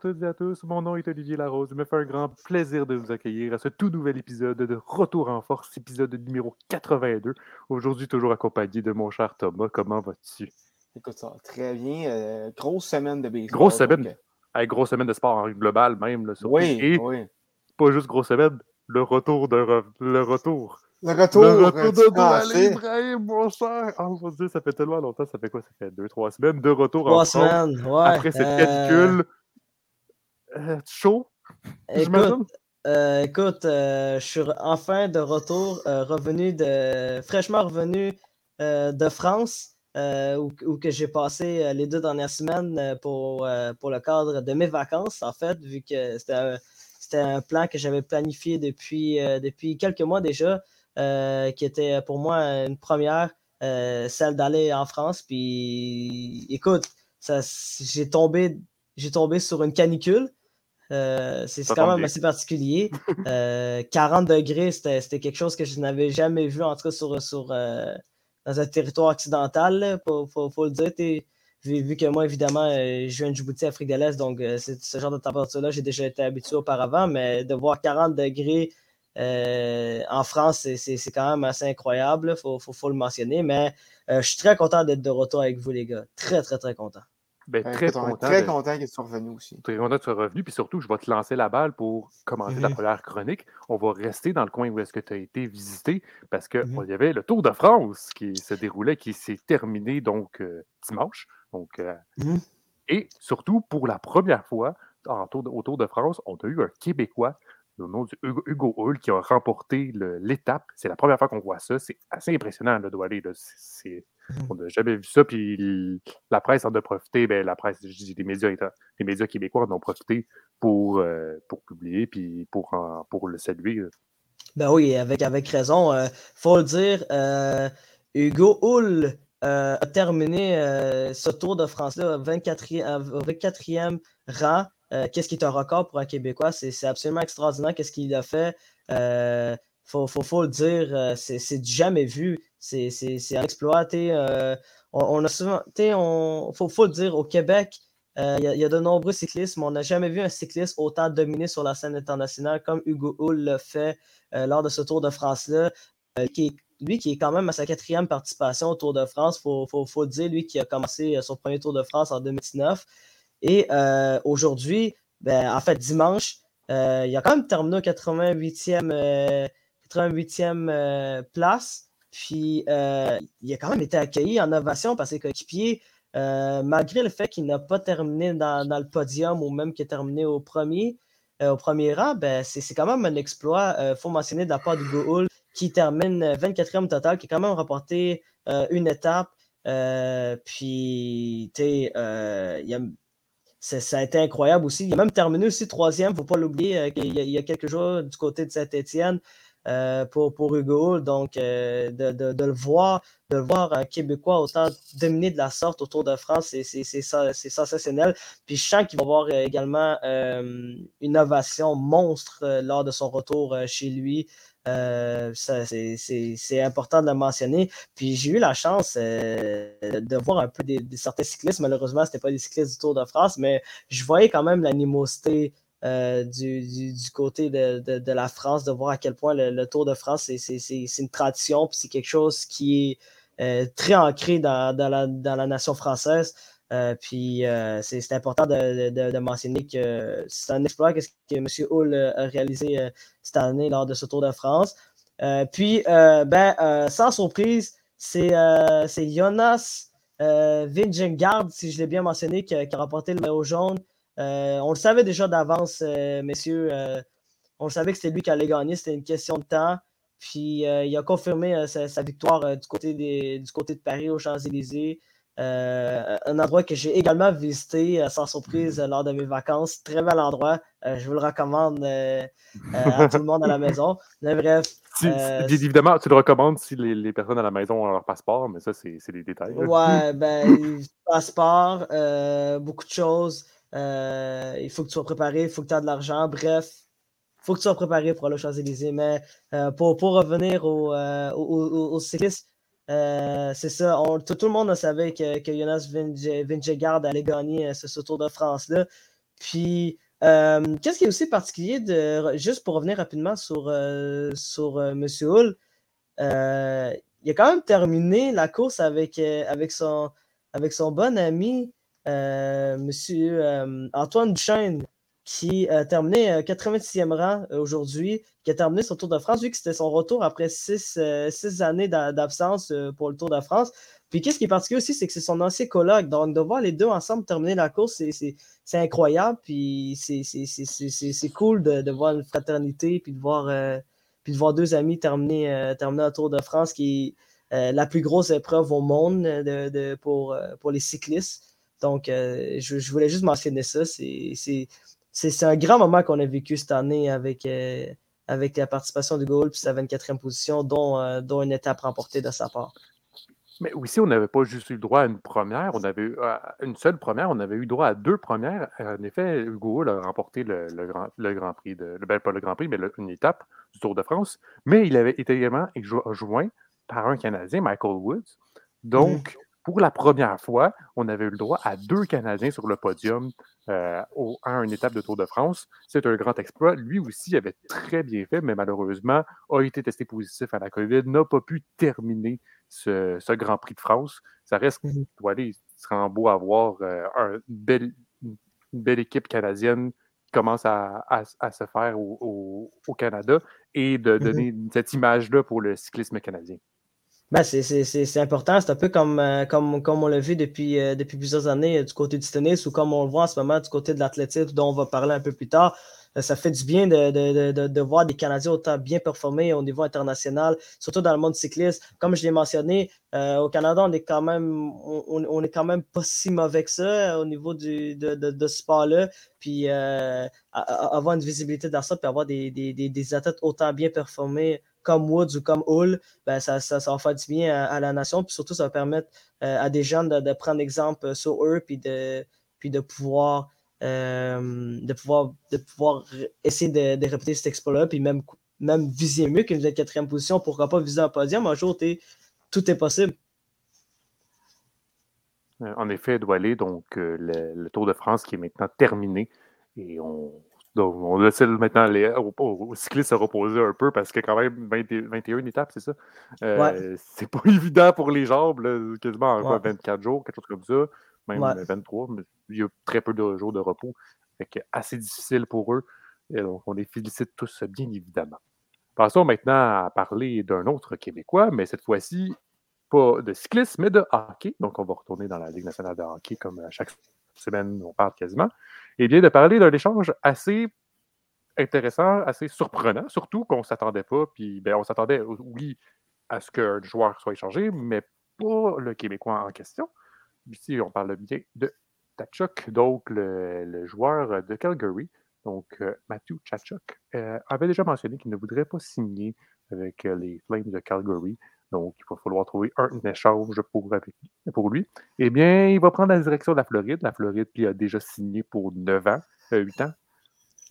à toutes et à tous. Mon nom est Olivier Larose. Il me fait un grand plaisir de vous accueillir à ce tout nouvel épisode de Retour en Force, épisode numéro 82. Aujourd'hui, toujours accompagné de mon cher Thomas. Comment vas-tu? Écoute ça, très bien. Euh, grosse semaine de baseball. Grosse semaine. grosse semaine de sport en global même. Là, oui, Et oui. Pas juste grosse semaine, le retour de le retour. Le retour, le retour de Noël Ibrahim, mon cher. Oh mon dieu, ça fait tellement longtemps. Ça fait quoi? Ça fait deux, trois semaines de retour trois en semaines, ouais. Après cette canicule. Euh, chaud? Écoute, euh, écoute euh, je suis enfin de retour, revenu de. fraîchement revenu de France. où, où, que j'ai passé les deux dernières semaines pour, pour le cadre de mes vacances, en fait, vu que c'était c'était un plan que j'avais planifié depuis, depuis quelques mois déjà. Euh, qui était pour moi une première, euh, celle d'aller en France. Puis écoute, j'ai tombé, tombé sur une canicule. Euh, c'est quand même assez particulier. 40 degrés, c'était quelque chose que je n'avais jamais vu, en tout cas sur, sur dans un territoire occidental, il faut, le dire. Vu, vu, que moi, évidemment, je viens de Djibouti, Afrique de l'Est, donc ce genre de température-là, j'ai déjà été habitué auparavant, mais de voir 40 degrés euh, en France, c'est quand même assez incroyable, il faut, le mentionner. Mais euh, je suis très content d'être de retour avec vous, les gars. Très, très, très content. Ben, très, content, très content que tu sois revenu aussi. Très content que tu sois revenu. Puis surtout, je vais te lancer la balle pour commencer la première chronique. On va rester dans le coin où est-ce que tu as été visité parce qu'il mhm. y avait le Tour de France qui se déroulait, qui s'est terminé donc euh, dimanche. Donc, mhm. Et surtout, pour la première fois en au Tour de France, on a eu un Québécois le nom du Hugo, Hull qui a remporté l'étape. C'est la première fois qu'on voit ça. C'est assez impressionnant aller. Mmh. On n'a jamais vu ça. Puis la presse en a profité. Ben, la presse, je dis, les médias, les médias québécois en ont profité pour, euh, pour publier puis pour, pour le saluer. Ben oui, avec, avec raison. Il euh, faut le dire, euh, Hugo Hull a terminé ce Tour de France-là 24e, 24e rang. Euh, qu'est-ce qui est un record pour un Québécois? C'est absolument extraordinaire. Qu'est-ce qu'il a fait? Il euh, faut, le dire, euh, c'est du jamais vu. C'est un exploit. On, a souvent, on, faut, faut le dire, au Québec, il y, a de nombreux cyclistes, mais on n'a jamais vu un cycliste autant dominer sur la scène internationale comme Hugo Hull l'a fait lors de ce Tour de France-là. lui qui est quand même à sa quatrième participation au Tour de France, il faut, faut, faut, le dire, lui qui a commencé son premier Tour de France en 2019. Et euh, aujourd'hui, ben, en fait, dimanche, euh, il a quand même terminé au 88e, 88e euh, place. Puis il a quand même été accueilli en ovation par ses coéquipiers, malgré le fait qu'il n'a pas terminé dans, le podium ou même qu'il a terminé au premier, au premier rang, ben, c'est quand même un exploit. Il faut mentionner de la part Hull qui termine 24e total, qui a quand même remporté une étape. puis, tu il ça a été incroyable aussi. Il a même terminé aussi troisième, il ne faut pas l'oublier, euh, il, y a quelques jours du côté de Saint-Étienne euh, pour, pour Hugo. Donc, euh, de, le voir, de voir un Québécois autant dominer de la sorte autour de France, c'est sensationnel. Puis je sens qu'il va avoir également une ovation monstre lors de son retour chez lui. Euh, c'est important de le mentionner. Puis j'ai eu la chance euh, de voir un peu des, certains cyclistes. Malheureusement, ce n'était pas des cyclistes du Tour de France, mais je voyais quand même l'animosité euh, du, côté de, la France, de voir à quel point le, Tour de France, c'est une tradition, puis c'est quelque chose qui est très ancré dans, la, dans la nation française. Euh, puis euh, c'est important de, mentionner que c'est un exploit que, que M. Hull a réalisé euh, cette année lors de ce Tour de France. puis, ben, sans surprise, c'est Jonas Vingegaard, si je l'ai bien mentionné, qui, a remporté le maillot jaune. On le savait déjà d'avance, messieurs. on le savait que c'était lui qui allait gagner. C'était une question de temps. Puis il a confirmé sa, victoire du, côté du côté de Paris aux Champs-Élysées. Euh, un endroit que j'ai également visité euh, sans surprise euh, lors de mes vacances. Très bel endroit. je vous le recommande à tout le monde à la maison. Mais bref. évidemment, tu le recommandes si les, personnes à la maison ont leur passeport, mais ça, c'est des détails. Ouais, ben, passeport, beaucoup de choses. Il faut que tu sois préparé, il faut que tu aies de l'argent. Bref, il faut que tu sois préparé pour aller aux Champs-Élysées. Mais pour, pour, revenir au, au, cyclistes, euh, c'est ça, tout, le monde savait que, que Jonas Vingegaard allait gagner euh, ce, Tour de France-là. Puis, qu'est-ce qui est aussi particulier de. Juste pour revenir rapidement sur, sur M. Hull, il a quand même terminé la course avec, avec, son, avec son bon ami, M. Antoine Duchesne, qui a terminé 86e rang aujourd'hui, qui a terminé son Tour de France, vu que c'était son retour après six, années d'absence pour le Tour de France. Puis qu'est-ce qui est particulier aussi, c'est que c'est son ancien colloque. Donc de voir les deux ensemble terminer la course, c'est incroyable. Puis c'est cool de, voir une fraternité, puis de voir, euh, puis de voir deux amis terminer, euh, terminer un Tour de France qui est euh, la plus grosse épreuve au monde de, pour, pour les cyclistes. Donc je, voulais juste mentionner ça. C'est un grand moment qu'on a vécu cette année avec avec la participation de Gaulle puis sa 24e position, dont, dont une étape remportée de sa part. Mais aussi, on n'avait pas juste eu le droit à une première, on avait eu une seule première, on avait eu droit à deux premières. En effet, Hugo a remporté le, grand, le Grand Prix, de, ben, pas le Grand Prix, mais une étape du Tour de France. Mais il avait été également joint par un Canadien, Michael Woods. Donc, pour la première fois, on avait eu le droit à deux Canadiens sur le podium euh, à une étape de Tour de France. C'est un grand exploit. Lui aussi avait très bien fait, mais malheureusement a été testé positif à la COVID, n'a pas pu terminer ce, Grand Prix de France. Ça reste, mmh il sera beau avoir euh, une, belle, équipe canadienne qui commence à, se faire au, Canada et de mmh donner cette image-là pour le cyclisme canadien. Ben, c'est important. C'est un peu comme, euh, comme, comme on l'a vu depuis, euh, depuis plusieurs années euh, du côté du tennis ou comme on le voit en ce moment du côté de l'athlétisme, dont on va parler un peu plus tard. Ça fait du bien de, de, de, de, voir des Canadiens autant bien performer au niveau international, surtout dans le monde cycliste. Comme je l'ai mentionné, au Canada, on est quand même on, est quand même pas si mauvais que ça au niveau du, de, de, ce sport-là. Puis avoir une visibilité dans ça, puis avoir des, des, des, athlètes autant bien performés comme Woods ou comme Hull, ben ça, ça, va faire du bien à, la nation. Puis surtout, ça va permettre euh, à des jeunes de, prendre exemple sur eux puis de, puis de pouvoir. Euh, de, pouvoir, de pouvoir essayer de, répéter cet exploit-là, puis même, même viser mieux qu'une quatrième position, pourquoi pas viser un podium? Un jour, tout est possible. Euh, en effet, Doualé, donc le, Tour de France qui est maintenant terminé et on, donc, on laisse maintenant les, aux, cyclistes se reposer un peu parce que quand même 21 étapes, c'est ça? Euh, c'est pas évident pour les jambes, quasiment en 24 jours, quelque chose comme ça, même 23, mais il y a très peu de jours de repos. Fait assez difficile pour eux. Et donc, on les félicite tous, bien évidemment. Passons maintenant à parler d'un autre Québécois, mais cette fois-ci, pas de cyclisme, mais de hockey. Donc, on va retourner dans la Ligue nationale de hockey comme à chaque semaine, on parle quasiment et bien de parler d'un échange assez intéressant, assez surprenant, surtout qu'on ne s'attendait pas. Puis ben, on s'attendait, oui, à ce qu'un joueur soit échangé, mais pas le Québécois en question. Ici, on parle bien de Tachuk, donc le, joueur de Calgary. Donc, euh, Matthew Tachuk euh, avait déjà mentionné qu'il ne voudrait pas signer avec euh, les Flames de Calgary. Donc, il va falloir trouver un échange pour, pour lui. Eh bien, il va prendre la direction de la Floride. La Floride qui a déjà signé pour 9 ans, 8 euh, ans.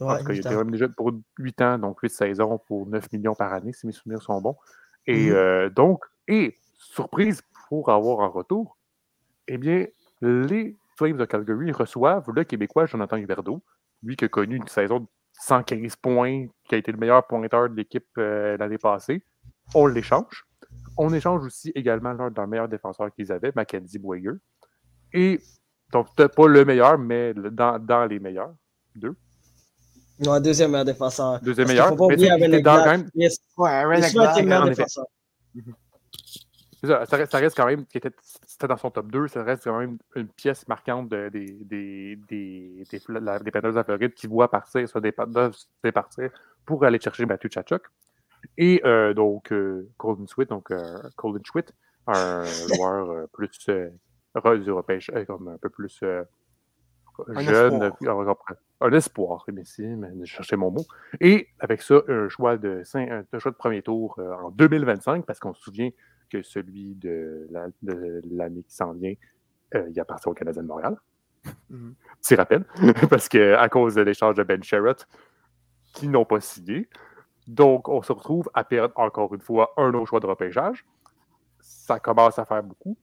en tout cas, il était même déjà pour 8 ans, donc 8 saisons pour 9 millions par année, si mes souvenirs sont bons. Et mm-hmm. donc, et surprise pour avoir un retour, eh bien, les Flames de Calgary reçoivent le Québécois Jonathan Huberdeau, lui qui a connu une saison de 115 points, qui a été le meilleur pointeur de l'équipe euh, l'année passée. On l'échange. On échange aussi également l'un des meilleurs défenseurs qu'ils avaient, Mackenzie Boyer. Et donc, pas le meilleur, mais dans, dans les meilleurs. Deux. Non, deuxième meilleur défenseur. Deuxième meilleur. Mais c'est dans quand même. Yes. Ouais, meilleur défenseur. Ça, ça, reste, quand même, c'était dans son top 2, ça reste quand même une pièce marquante des, des, des, des, Florides qui voient partir, soit des, partir pour aller chercher Mathieu Tchachuk. Et euh, donc, euh, Golden Sweet, donc euh, Sweet, un joueur plus européen, comme un peu plus jeune, un espoir, mais si, mais je cherchais mon mot. Et avec ça, un choix de, un choix de premier tour en 2025, parce qu'on se souvient que celui de l'année qui s'en vient, il appartient au Canadien de Montréal. Mm Petit rappel, parce qu'à cause de l'échange de Ben Sherratt, qui n'ont pas signé, donc, on se retrouve à perdre encore une fois un autre choix de repêchage. Ça commence à faire beaucoup,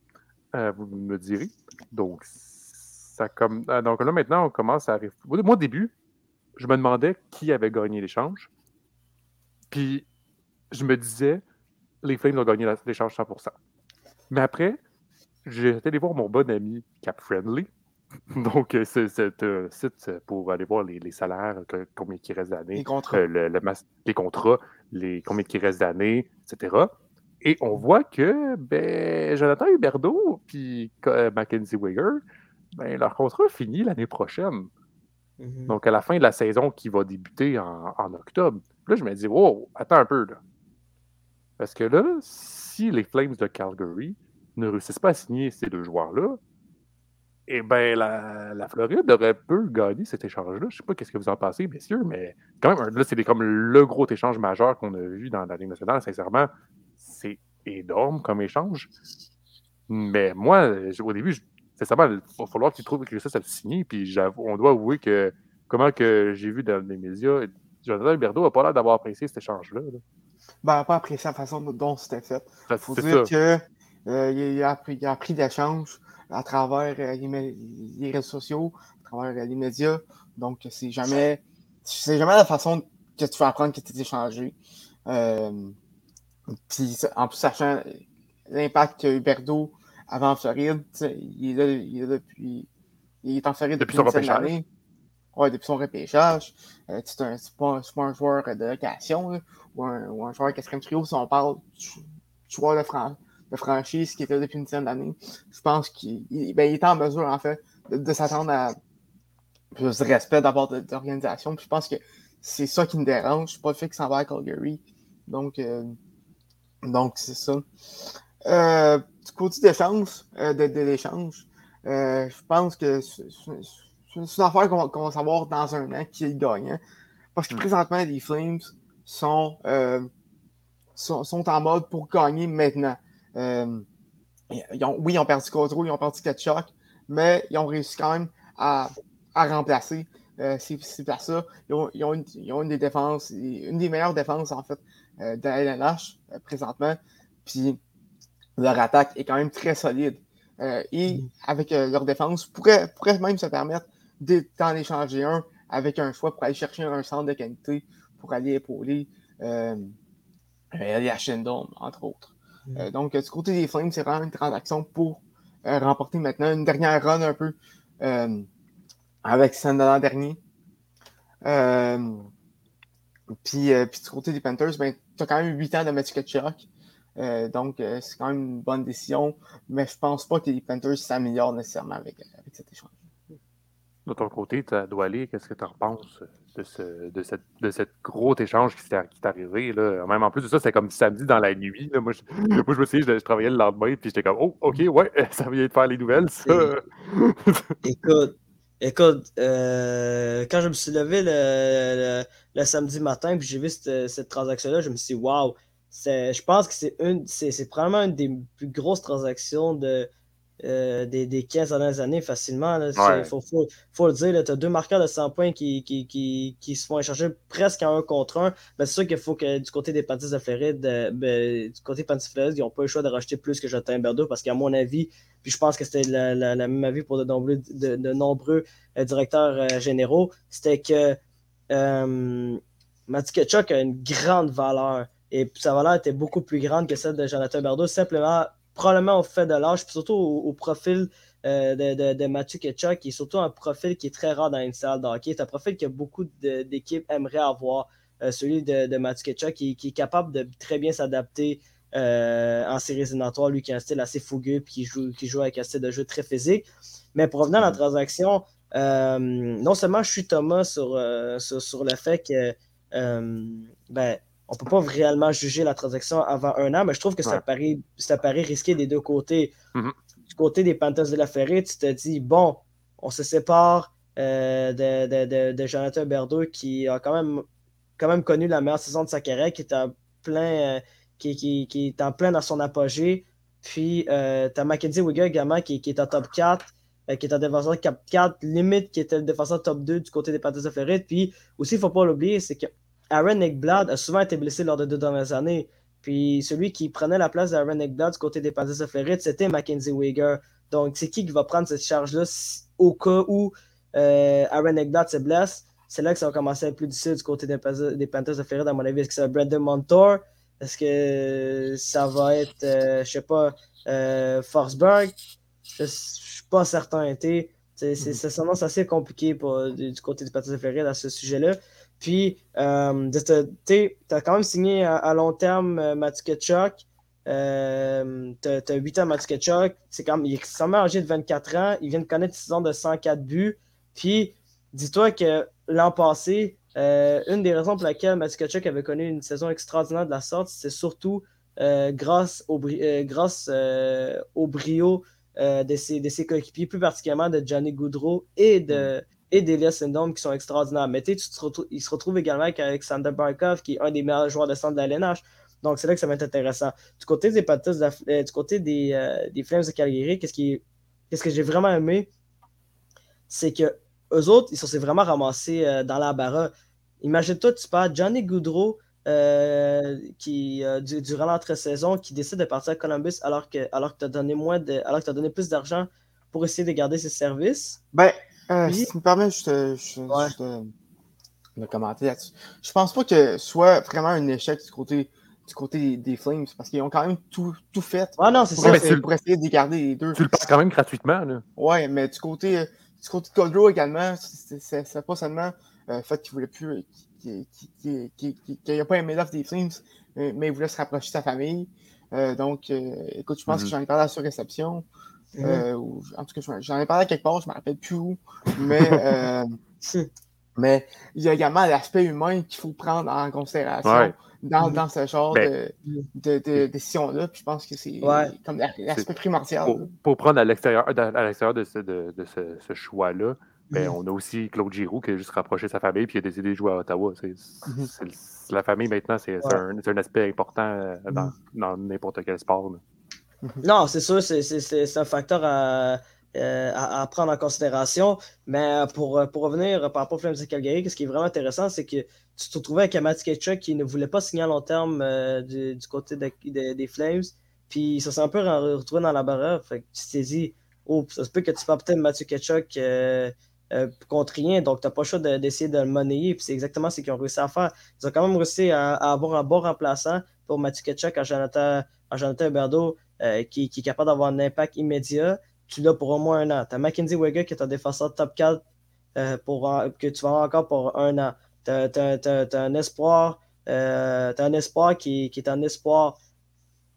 euh, vous me direz. Donc, Ça comme... Ah, donc là, maintenant, on commence à arriver. Moi, au début, je me demandais qui avait gagné l'échange. Puis, je me disais, les Flames ont gagné l'échange 100%. Mais après, j'ai été allé voir mon bon ami Cap Friendly. Donc, euh, c'est un site pour aller voir les, salaires, combien il reste d'années, les contrats, euh, le, les contrats, les, combien il reste d'années, etc. Et on voit que ben, Jonathan Huberdeau et euh, Mackenzie Wigger, ben, leur contrat finit l'année prochaine. Mm-hmm. Donc, à la fin de la saison qui va débuter en, octobre. Là, je me dis, wow, attends un peu. Là. Parce que là, si les Flames de Calgary ne réussissent pas à signer ces deux joueurs-là, eh bien, la, la, Floride aurait pu gagner cet échange-là. Je ne sais pas qu'est-ce que vous en pensez, messieurs, mais quand même, là, c'est comme le gros échange majeur qu'on a vu dans la Ligue nationale. Sincèrement, c'est énorme comme échange. Mais moi, au début, sincèrement, il va falloir que tu trouves que ça, ça le signe. Puis on doit avouer que, comment que j'ai vu dans les médias, Jonathan Huberdeau n'a pas l'air d'avoir apprécié cet échange-là. Ben, pas apprécié la façon dont c'était fait. Il faut dire qu'il euh, a, a, appris d'échange à travers euh, les, réseaux sociaux, à travers euh, les médias. Donc, c'est jamais, c'est jamais la façon que tu vas apprendre que tu es échangé. Euh, puis, en plus, sachant l'impact que Huberdo avait en Floride, il est, là, il est depuis. Il est en Floride depuis, depuis son repêchage. Ouais, depuis son repêchage. Euh, c'est un, pas, un joueur de location ou, un, ou un joueur quatrième trio si on parle joueur de, France de franchise qui était depuis une dizaine d'années. Je pense qu'il ben, est en mesure, en fait, de, s'attendre à plus de respect d'abord de, l'organisation. Je pense que c'est ça qui me dérange, pas le fait qu'il s'en va à Calgary. Donc, euh, donc c'est ça. Euh, du côté d'échange, euh, de, l'échange, euh, je pense que c'est une affaire qu'on va, savoir dans un an qui est le gagnant. Parce que mm. présentement, les Flames sont, sont, sont, en mode pour gagner maintenant. Euh, oui, ils ont perdu Codro, ils ont perdu Ketchuk, mais ils ont réussi quand même à, à remplacer euh, ces, ces places-là. Ils ont, ils, ont une, ils ont, une, des défenses, une des meilleures défenses, en fait, euh, de la LNH euh, présentement. Puis leur attaque est quand même très solide. Euh, et mm. avec leur défense, pourrait, pourrait même se permettre d'en échanger un avec un choix pour aller chercher un centre de qualité pour aller épauler euh, aller à Shendon, entre autres. Euh, donc, du côté des Flames, c'est vraiment une transaction pour euh, remporter maintenant une dernière run un peu euh, avec de l'an dernier. puis, puis du côté des Panthers, ben, tu as quand même 8 ans de Matthew Ketchuk. donc, c'est quand même une bonne décision, mais je pense pas que les Panthers s'améliorent nécessairement avec, avec cet échange. De ton côté, tu dois aller, qu'est-ce que tu en penses de ce, de cette, de cette gros échange qui t'est arrivé? Là? Même en plus de ça, c'était comme samedi dans la nuit. Là. Moi, je, moi, je me suis dit, je, travaillais le lendemain, puis j'étais comme, oh, OK, ouais, ça vient de faire les nouvelles, ça. écoute, écoute euh, quand je me suis levé le, le, samedi matin, puis j'ai vu cette, cette transaction-là, je me suis dit, waouh, je pense que c'est une, c'est probablement une des plus grosses transactions de euh, des, des 15 dernières années facilement. Il faut, faut, le dire, tu as deux marqueurs de 100 points qui, qui, qui, qui, se font échanger presque à un contre un. c'est sûr qu'il faut que du côté des Panthers de Floride, euh, ben, du côté des Panthers de Floride, ils n'ont pas le choix de racheter plus que Jotin Berdo parce qu'à mon avis, puis je pense que c'était la, la, même avis pour de nombreux, de, de nombreux euh, directeurs généraux, c'était que euh, Ketchuk a une grande valeur. Et sa valeur était beaucoup plus grande que celle de Jonathan Berdo, simplement probablement au fait de l'âge, puis surtout au, profil euh, de, de, de, Mathieu Ketchuk, qui est surtout un profil qui est très rare dans une salle de hockey. C'est un profil que beaucoup d'équipes aimeraient avoir, euh, celui de, de Mathieu Ketchuk, qui, qui, est capable de très bien s'adapter euh, en séries éliminatoires, lui qui a un style assez fougueux, puis qui joue, qui joue avec un style de jeu très physique. Mais revenir à la mm-hmm. transaction, non seulement je suis Thomas sur, sur, sur, le fait que ben, on ne peut pas réellement juger la transaction avant un an, mais je trouve que ça, paraît, ça paraît risqué des deux côtés. Mm-hmm. Du côté des Panthers de la Ferrée, tu te dis, bon, on se sépare euh, de, de, Jonathan Berdo qui a quand même, quand même connu la meilleure saison de sa carrière, qui est en plein, euh, qui, qui, est en plein dans son apogée. Puis, euh, tu as Mackenzie Wigger également qui, qui, est en top 4, qui est en défenseur top 4, limite qui était le défenseur top 2 du côté des Panthers de Floride. Puis, aussi, il ne faut pas l'oublier, c'est que Aaron Eckblad a souvent été blessé lors de deux dernières années. Puis celui qui prenait la place d'Aaron Eckblad du côté des Panthers de Floride, c'était Mackenzie Weger. Donc, c'est qui qui va prendre cette charge-là au cas où Aaron Egbert se blesse? C'est là que ça va commencer à être plus difficile du côté des, Panthers de Floride, à mon avis. Est-ce que c'est Brandon Montour? Est-ce que ça va être, je sais pas, Forsberg? Je ne suis pas certain. C'est mm assez compliqué pour, du, côté des Panthers de Floride à ce sujet-là. Puis, euh, tu as quand même signé à, long terme euh, Matthew Ketchuk. Euh, tu as, 8 ans. C'est quand même, il est extrêmement âgé de 24 ans. Il vient de connaître une saison de 104 buts. Puis, dis-toi que l'an passé, euh, une des raisons pour laquelle Matthew Ketchuk avait connu une saison extraordinaire de la sorte, c'est surtout grâce au, brio de ses, de ses coéquipiers, plus particulièrement de Johnny Goudreau et de, mm et d'Elias Syndrome qui sont extraordinaires. Mais tu se retrouve, il se retrouve également avec Alexander Barkov, qui est un des meilleurs joueurs de centre de la LNH. Donc, c'est là que ça va être intéressant. Du côté des euh, du côté des, euh, des, Flames de Calgary, qu'est-ce, qui, qu'est-ce que j'ai vraiment aimé, c'est que eux autres, ils sont vraiment ramassés euh, dans la barre. Imagine-toi, tu parles Johnny Goudreau, qui, durant l'entre-saison, qui décide de partir à Columbus alors que, alors que tu as donné alors que as donné plus d'argent pour essayer de garder ses services. Ben, euh, Si tu me permets juste, de, commenter là-dessus. Je pense pas que ce soit vraiment un échec du côté, du côté des, Flames parce qu'ils ont quand même tout, tout fait ah non, c'est ça, pour essayer de garder les deux. Tu le passes quand même gratuitement. Là. Ouais, mais du côté, du côté de Goldrow également, c'est pas seulement euh, le fait qu'il voulait plus. qu'il n'a pas aimé l'offre des Flames, mais il voulait se rapprocher de sa famille. Euh, donc, euh, écoute, je pense que j'en ai parlé à la Euh, en tout cas, j'en ai parlé quelque part, je ne me rappelle plus où. Mais, euh, mais il y a également l'aspect humain qu'il faut prendre en considération dans, dans, ce genre ben, de, de, décision-là. je pense que c'est comme l'aspect primordial. Pour, prendre à l'extérieur de ce, de, ce, choix-là, ben, on a aussi Claude Giroux qui a juste rapproché sa famille puis il a décidé de jouer à Ottawa. Mm-hmm. la famille maintenant, c'est un, un, aspect important euh, mm-hmm. dans n'importe quel sport. Non, c'est sûr, c'est un facteur euh, à, à, prendre en considération. Mais pour, pour revenir par rapport aux Flames de Calgary, ce qui est vraiment intéressant, c'est que tu te retrouvais avec Amati Ketchuk qui ne voulait pas signer à long terme euh, du, côté des Flames. Puis ça s'est un peu retrouvé dans la barre. Fait que tu t'es dit, oh, ça se peut que tu fasses peut-être Mathieu Ketchuk euh, contre rien. Donc, tu n'as pas le choix d'essayer de, le monnayer. Puis c'est exactement ce qu'ils ont réussi à faire. Ils ont quand même réussi à, avoir un bon remplaçant pour Mathieu Ketchuk à Jonathan, à Jonathan euh, qui, est capable d'avoir un impact immédiat, tu l'as pour au moins un an. Tu as Mackenzie Wegger qui est un défenseur top 4 euh, pour, que tu vas avoir encore pour un an. Tu as, un espoir, euh, as un espoir qui, qui, est un espoir.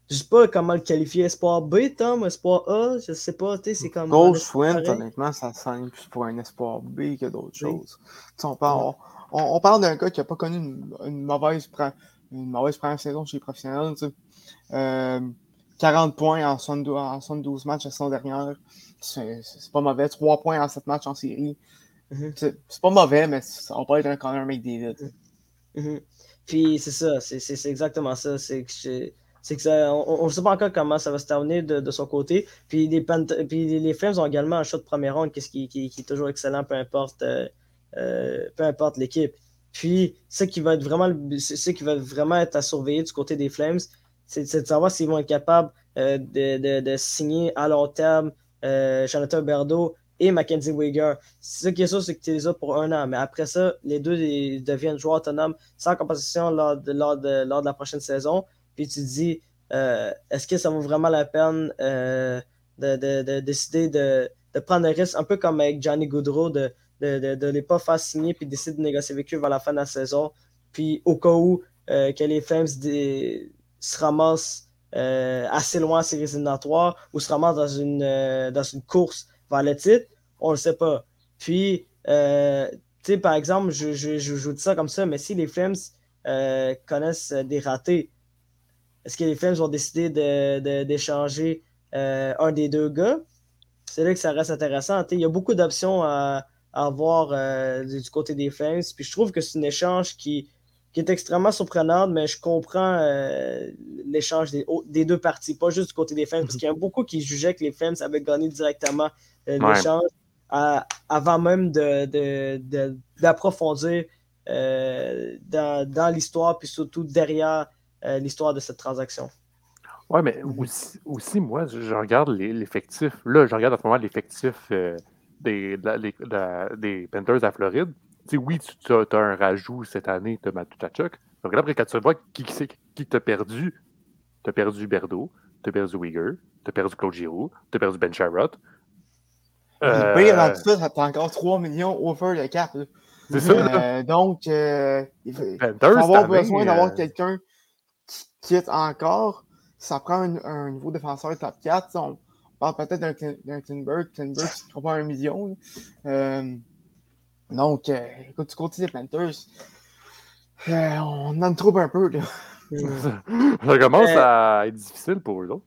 Je sais pas comment le qualifier, espoir B, Tom, espoir A, je sais pas, tu c'est comme. Gold honnêtement, ça semble plus pour un espoir B que d'autres choses. On parle, on, parle d'un gars qui n'a pas connu une, mauvaise, une mauvaise première saison chez les professionnels. Euh, 40 points en 72, matchs la saison dernière. C'est pas mauvais. 3 points en 7 matchs en série. Mm-hmm. C'est pas mauvais, mais on peut être un Connor McDavid. Mm -hmm. Puis c'est ça, c'est exactement ça. C'est que, que ça, on ne sait pas encore comment ça va se terminer de, de son côté. Puis les, puis les Flames ont également un shot de première ronde qui, qui, qui, est toujours excellent, peu importe, euh, euh, peu importe l'équipe. Puis ce qui va être vraiment, ce qui va vraiment être à surveiller du côté des Flames, c'est de savoir s'ils vont être capables euh, de, de, signer à long terme euh, Jonathan Berdo et Mackenzie Wigger. Ce qui est sûr, c'est que tu les as pour un an. Mais après ça, les deux deviennent joueurs autonomes sans compensation lors de, lors de, lors de la prochaine saison. Puis tu te dis, euh, est-ce que ça vaut vraiment la peine de, de, décider de, prendre un risque, un peu comme avec Johnny Goudreau, de ne de, les pas faire signer puis décider de négocier avec eux vers la fin de la saison. Puis au cas où que les Flames se ramasse euh, assez loin à éliminatoires ou se ramasse dans une, euh, dans une course vers le titre, on ne le sait pas. Puis, euh, tu sais, par exemple, je, je, je, vous dis ça comme ça, mais si les Flames connaissent des ratés, est-ce que les Flames vont décider d'échanger de, un des deux gars? C'est là que ça reste intéressant. Il y a beaucoup d'options à, à avoir du côté des Flames. Puis je trouve que c'est un échange qui, qui est extrêmement surprenante, mais je comprends euh, l'échange des, des, deux parties, pas juste du côté des fans, parce qu'il y a beaucoup qui jugeaient que les fans avaient gagné directement euh, l'échange avant même d'approfondir de, euh, dans, dans l'histoire, puis surtout derrière l'histoire de cette transaction. Oui, mais mhm. aussi, aussi, moi, je regarde l'effectif. Là, je regarde à ce moment l'effectif euh, des, des Panthers à Floride. Sais, oui, tu as, un rajout cette année de Matutachuk. Regarde après, quand tu vois qui, qui, qui t'a perdu, tu as perdu Berdo, tu as perdu Uyghur, tu as perdu Claude Giroux, tu as perdu Ben Sharrott. Euh... Pire dans tout ça, tu as encore 3 millions over le cap. C'est ça. Euh, donc, euh, il faut, avoir besoin d'avoir euh, quelqu'un qui quitte encore ça prend un, nouveau défenseur top 4. On, parle peut-être d'un Klinberg. Klinberg, qui ne pas un million. Euh, donc, euh, écoute, du côté des Panthers, euh, on en trouve un peu. Là. ça commence à être difficile pour eux autres.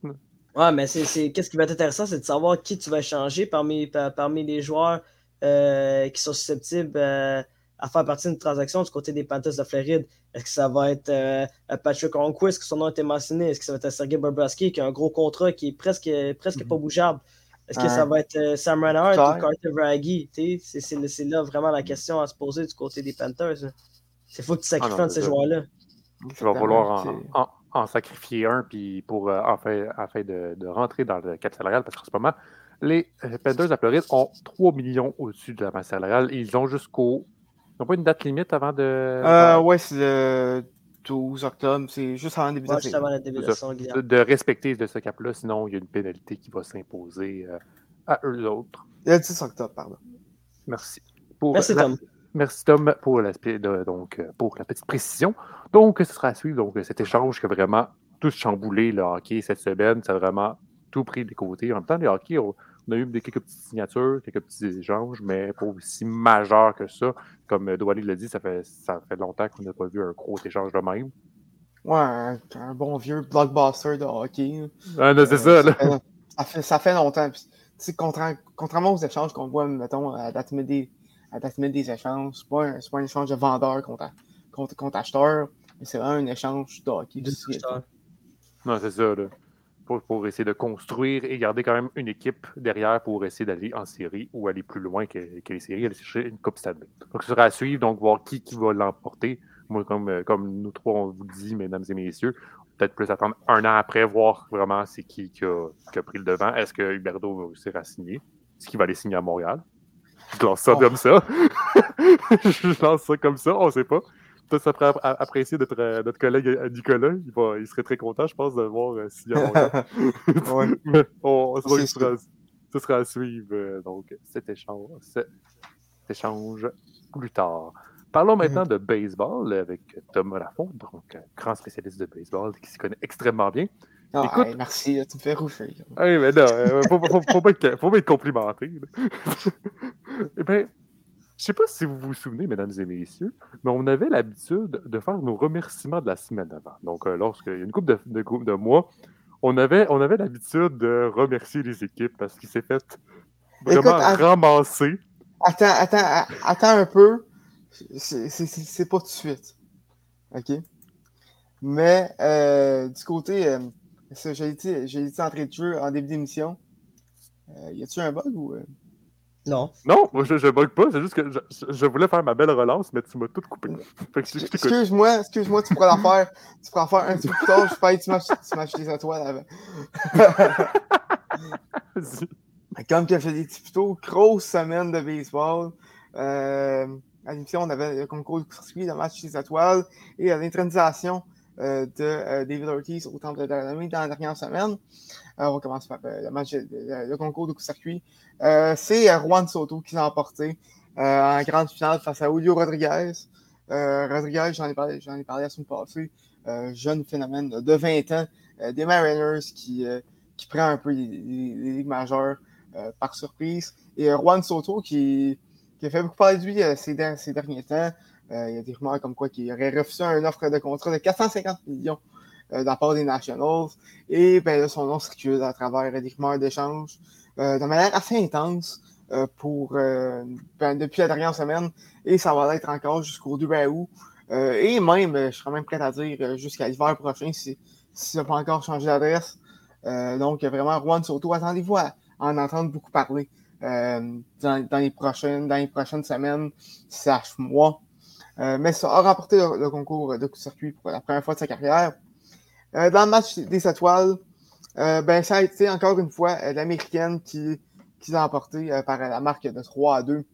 Ouais, mais c'est, qu'est-ce qui va être intéressant, c'est de savoir qui tu vas changer parmi, parmi les joueurs qui sont susceptibles à faire partie d'une transaction du côté des Panthers de Floride. Est-ce que ça va être euh, Patrick Onquist, que son nom a été mentionné? Est-ce que ça va être Sergei Bobrovsky, qui a un gros contrat qui est presque, presque pas mhm. bougeable? Est-ce que ça va être euh, Sam Renard ou Carter Vraggy? C'est là vraiment la question à se poser du côté des Panthers. C'est faut que tu ah sacrifies un de ces joueurs-là. Il va falloir en, sacrifier un puis pour, euh, afin, de, de, rentrer dans le cap salarial parce qu'en ce moment, les Panthers de Floride ont 3 millions au-dessus de la masse salariale et ils ont jusqu'au ils n'ont pas une date limite avant de. Euh, ouais, c'est le 12 octobre. C'est juste avant le début de De, respecter de ce cap-là, sinon il y a une pénalité qui va s'imposer euh, à eux autres. Le 10 octobre, pardon. Merci. Merci, Tom. Merci, Tom, pour, donc, euh, pour la petite précision. Donc, ce sera à suivre donc, cet échange qui a vraiment tout chamboulé le hockey cette semaine. Ça a vraiment tout pris des côtés. En même temps, le hockey, on a eu des, quelques petites signatures, quelques petits échanges, mais pas aussi majeur que ça. Comme Douali l'a dit, ça fait, ça fait longtemps qu'on n'a pas vu un gros échange de même. Ouais, un, bon vieux blockbuster de hockey. Ah, c'est ça, là. Ça fait, ça fait, longtemps. contrairement aux échanges qu'on voit, mettons, à date des, à des échanges, c'est pas, un, pas un échange de vendeur contre, contre, contre acheteur, mais c'est vraiment un échange de hockey. Non, c'est ça, là pour, essayer de construire et garder quand même une équipe derrière pour essayer d'aller en série ou aller plus loin que, les séries, aller chercher une Coupe Stanley. Donc, ce sera à suivre, donc voir qui, qui va l'emporter. Moi, comme, euh, comme nous trois, on vous dit, mesdames et messieurs, peut-être plus attendre un an après, voir vraiment c'est qui qui a, pris le devant. Est-ce que Huberto va réussir à signer? Est-ce qu'il va aller signer à Montréal? Je lance ça oh. comme ça. je lance ça comme ça, on ne sait pas ça après apprécier notre, euh, notre collègue euh, Nicolas. Il, va, il, serait très content, je pense, de voir euh, s'il y a Mais on, ce, sera, à suivre donc, cet échange, cet échange plus tard. Parlons maintenant de baseball avec Thomas Lafont, donc grand spécialiste de baseball qui s'y connaît extrêmement bien. Ah, Écoute, merci, tu me fais rougir. Oui, mais non, faut, faut, faut, pas être, faut pas être complimenté. eh bien, je ne sais pas si vous vous souvenez, mesdames et messieurs, mais on avait l'habitude de faire nos remerciements de la semaine avant. Donc, euh, lorsqu'il y a une couple de, de, de mois, on avait, on avait l'habitude de remercier les équipes parce qu'il s'est fait vraiment ramasser. Attends, attends, attends un peu. C'est pas tout de suite. OK? Mais euh, du côté, euh, j'ai dit, dit entrée de jeu en début d'émission. Y a-tu un bug ou. Non. Non, moi je, je bug pas, c'est juste que je, voulais faire ma belle relance, mais tu m'as tout coupé. Excuse-moi, excuse-moi, tu pourras la faire. Tu pourras faire un petit peu plus tard, je paye, tu m'achètes des étoiles avant. Comme que je l'ai dit plus tôt, grosse semaine de baseball. Euh, à l'émission, on avait le concours de circuit, le match des étoiles et l'intronisation euh, de euh, David Ortiz au Temple de la dans la dernière semaine. Euh, on va commencer par le match, le, concours de circuit. c'est Juan Soto qui l'a emporté en grande finale face à Julio Rodriguez. Rodriguez, j'en ai parlé, j'en ai parlé la semaine passée. jeune phénomène de 20 ans des Mariners qui, qui prend un peu les, ligues majeures par surprise. Et Juan Soto qui, qui a fait beaucoup parler de lui ces derniers temps. Euh, il y a des rumeurs comme quoi qu'il aurait refusé une offre de contrat de 450 millions euh, de la part des Nationals. Et ben, là, son nom circule à travers des rumeurs d'échange euh, de manière assez intense pour, ben, depuis la dernière semaine. Et ça va l'être encore jusqu'au 2 août. et même, je serais même prêt à dire jusqu'à l'hiver prochain si, si ça n'a pas encore changé d'adresse. donc, vraiment, Juan Soto, attendez-vous à, en entendre beaucoup parler dans, les prochaines, dans les prochaines semaines, slash mois. Euh, mais ça a remporté le, concours de circuit pour la première fois de sa carrière. Euh, dans le match des étoiles, ben, ça a été encore une fois l'américaine qui, qui l'a emporté par la marque de 3 à 2.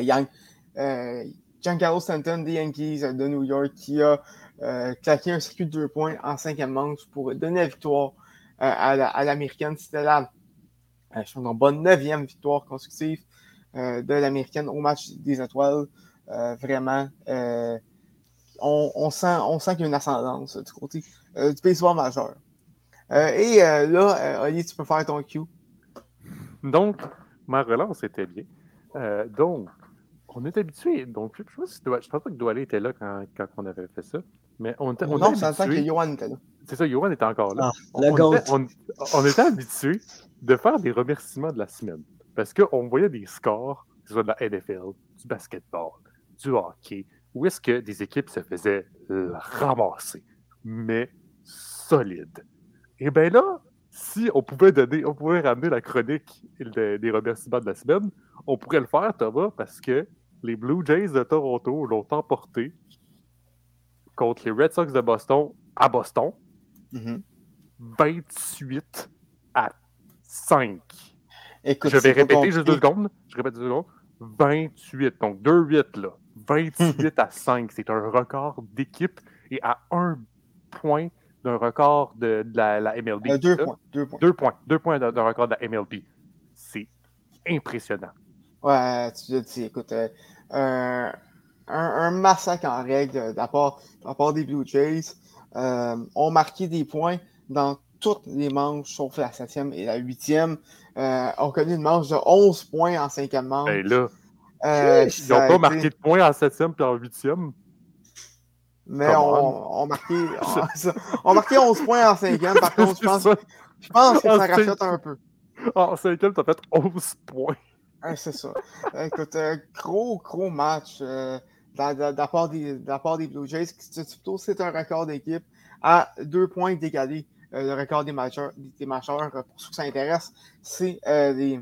Young, Giancarlo Stanton des Yankees de New York qui a claqué un circuit de deux points en cinquième manche pour donner la victoire à l'américaine. C'était la, je bonne neuvième victoire consécutive de l'américaine au match des étoiles. Vraiment, on, sent, on sent qu'il y a une ascendance du côté du baseball majeur. et là, Oli, tu peux faire ton cue. Donc, ma relance était bien. donc, on est habitué. Donc, je ne pense pas que Doualé était là quand, quand, on avait fait ça. Mais on, on non, ça sent que Johan était là. C'est ça, Johan était encore là. Ah, on, était, on, était habitué de faire des remerciements de la semaine. Parce qu'on voyait des scores, que ce soit de la NFL, du basketball, du hockey, où est-ce que des équipes se faisaient ramasser, mais solides. Et bien là, si on pouvait donner, on pouvait ramener la chronique des remerciements de la semaine, on pourrait le faire, Thomas, parce que les Blue Jays de Toronto l'ont emporté contre les Red Sox de Boston à Boston. 28 mm-hmm. à 5. je vais répéter juste deux secondes. Je répète deux secondes. 28. Donc 2-8 là. 28 à 5. C'est un record d'équipe et à un point d'un record de, la, MLB. Euh, deux, points, deux, points. deux points. Deux points d'un record de la MLB. C'est impressionnant. Ouais, tu l'as dit, écoute, euh, un, un, massacre en règle de la part, des Blue Jays. Euh, ont marqué des points dans toutes les manches, sauf la septième et la huitième. Euh, ont connu une manche de 11 points en cinquième manche. Ben là, euh, ils n'ont pas marqué de points en septième et en huitième. Mais on, on, marqué, on, marqué 11 points en cinquième. Par contre, je pense, je pense que ça rachète un peu. En cinquième, as fait 11 points. c'est ça. Écoute, gros, gros match euh, de la part des, des Blue Jays. C'est un record d'équipe à deux points d'égaler euh, le record des majeurs. Des majeurs pour ceux qui s'intéressent, c'est euh,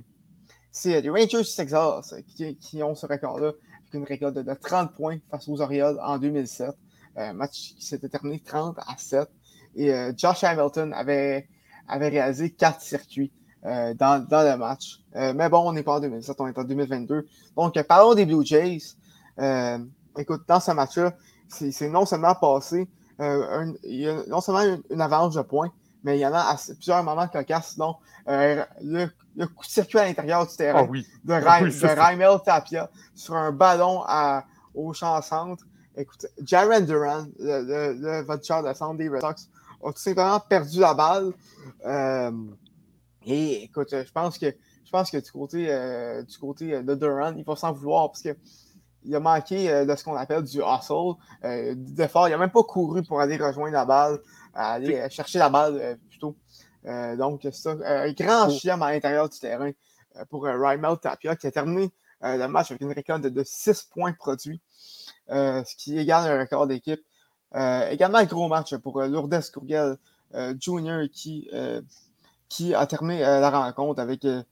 les, les, Rangers du Texas qui, qui ont ce record-là, avec une record de, 30 points face aux Orioles en 2007. Un match qui s'était terminé 30 à 7. Et Josh Hamilton avait, réalisé quatre circuits. Euh, dans, le match. Euh, mais bon, on n'est pas en 2007, on est en 2022. Donc, parlons des Blue Jays. Euh, écoute, dans ce match-là, c'est non seulement passé, il y a non seulement une, avalanche de points, mais il y en a plusieurs moments cocasses, dont le, le, coup de circuit à l'intérieur du terrain ah de, Raimel Tapia sur un ballon à, au champ centre. Écoute, Jaren Duran, le, le, le vote de centre des Red Sox, a tout simplement perdu la balle. Et écoute, je pense que je pense que du côté, euh, du côté euh, de Durant, il va s'en vouloir parce qu'il a manqué euh, de ce qu'on appelle du hustle, d'effort. Il n'a même pas couru pour aller rejoindre la balle, aller chercher la balle plutôt. donc, c'est ça. un grand oh. chien à l'intérieur du terrain pour Rymel Tapia qui a terminé le match avec une récolte de, 6 points produits, ce qui égale un record d'équipe. également un gros match pour Lourdes Courgel Jr. qui qui a terminé euh, la rencontre avec euh,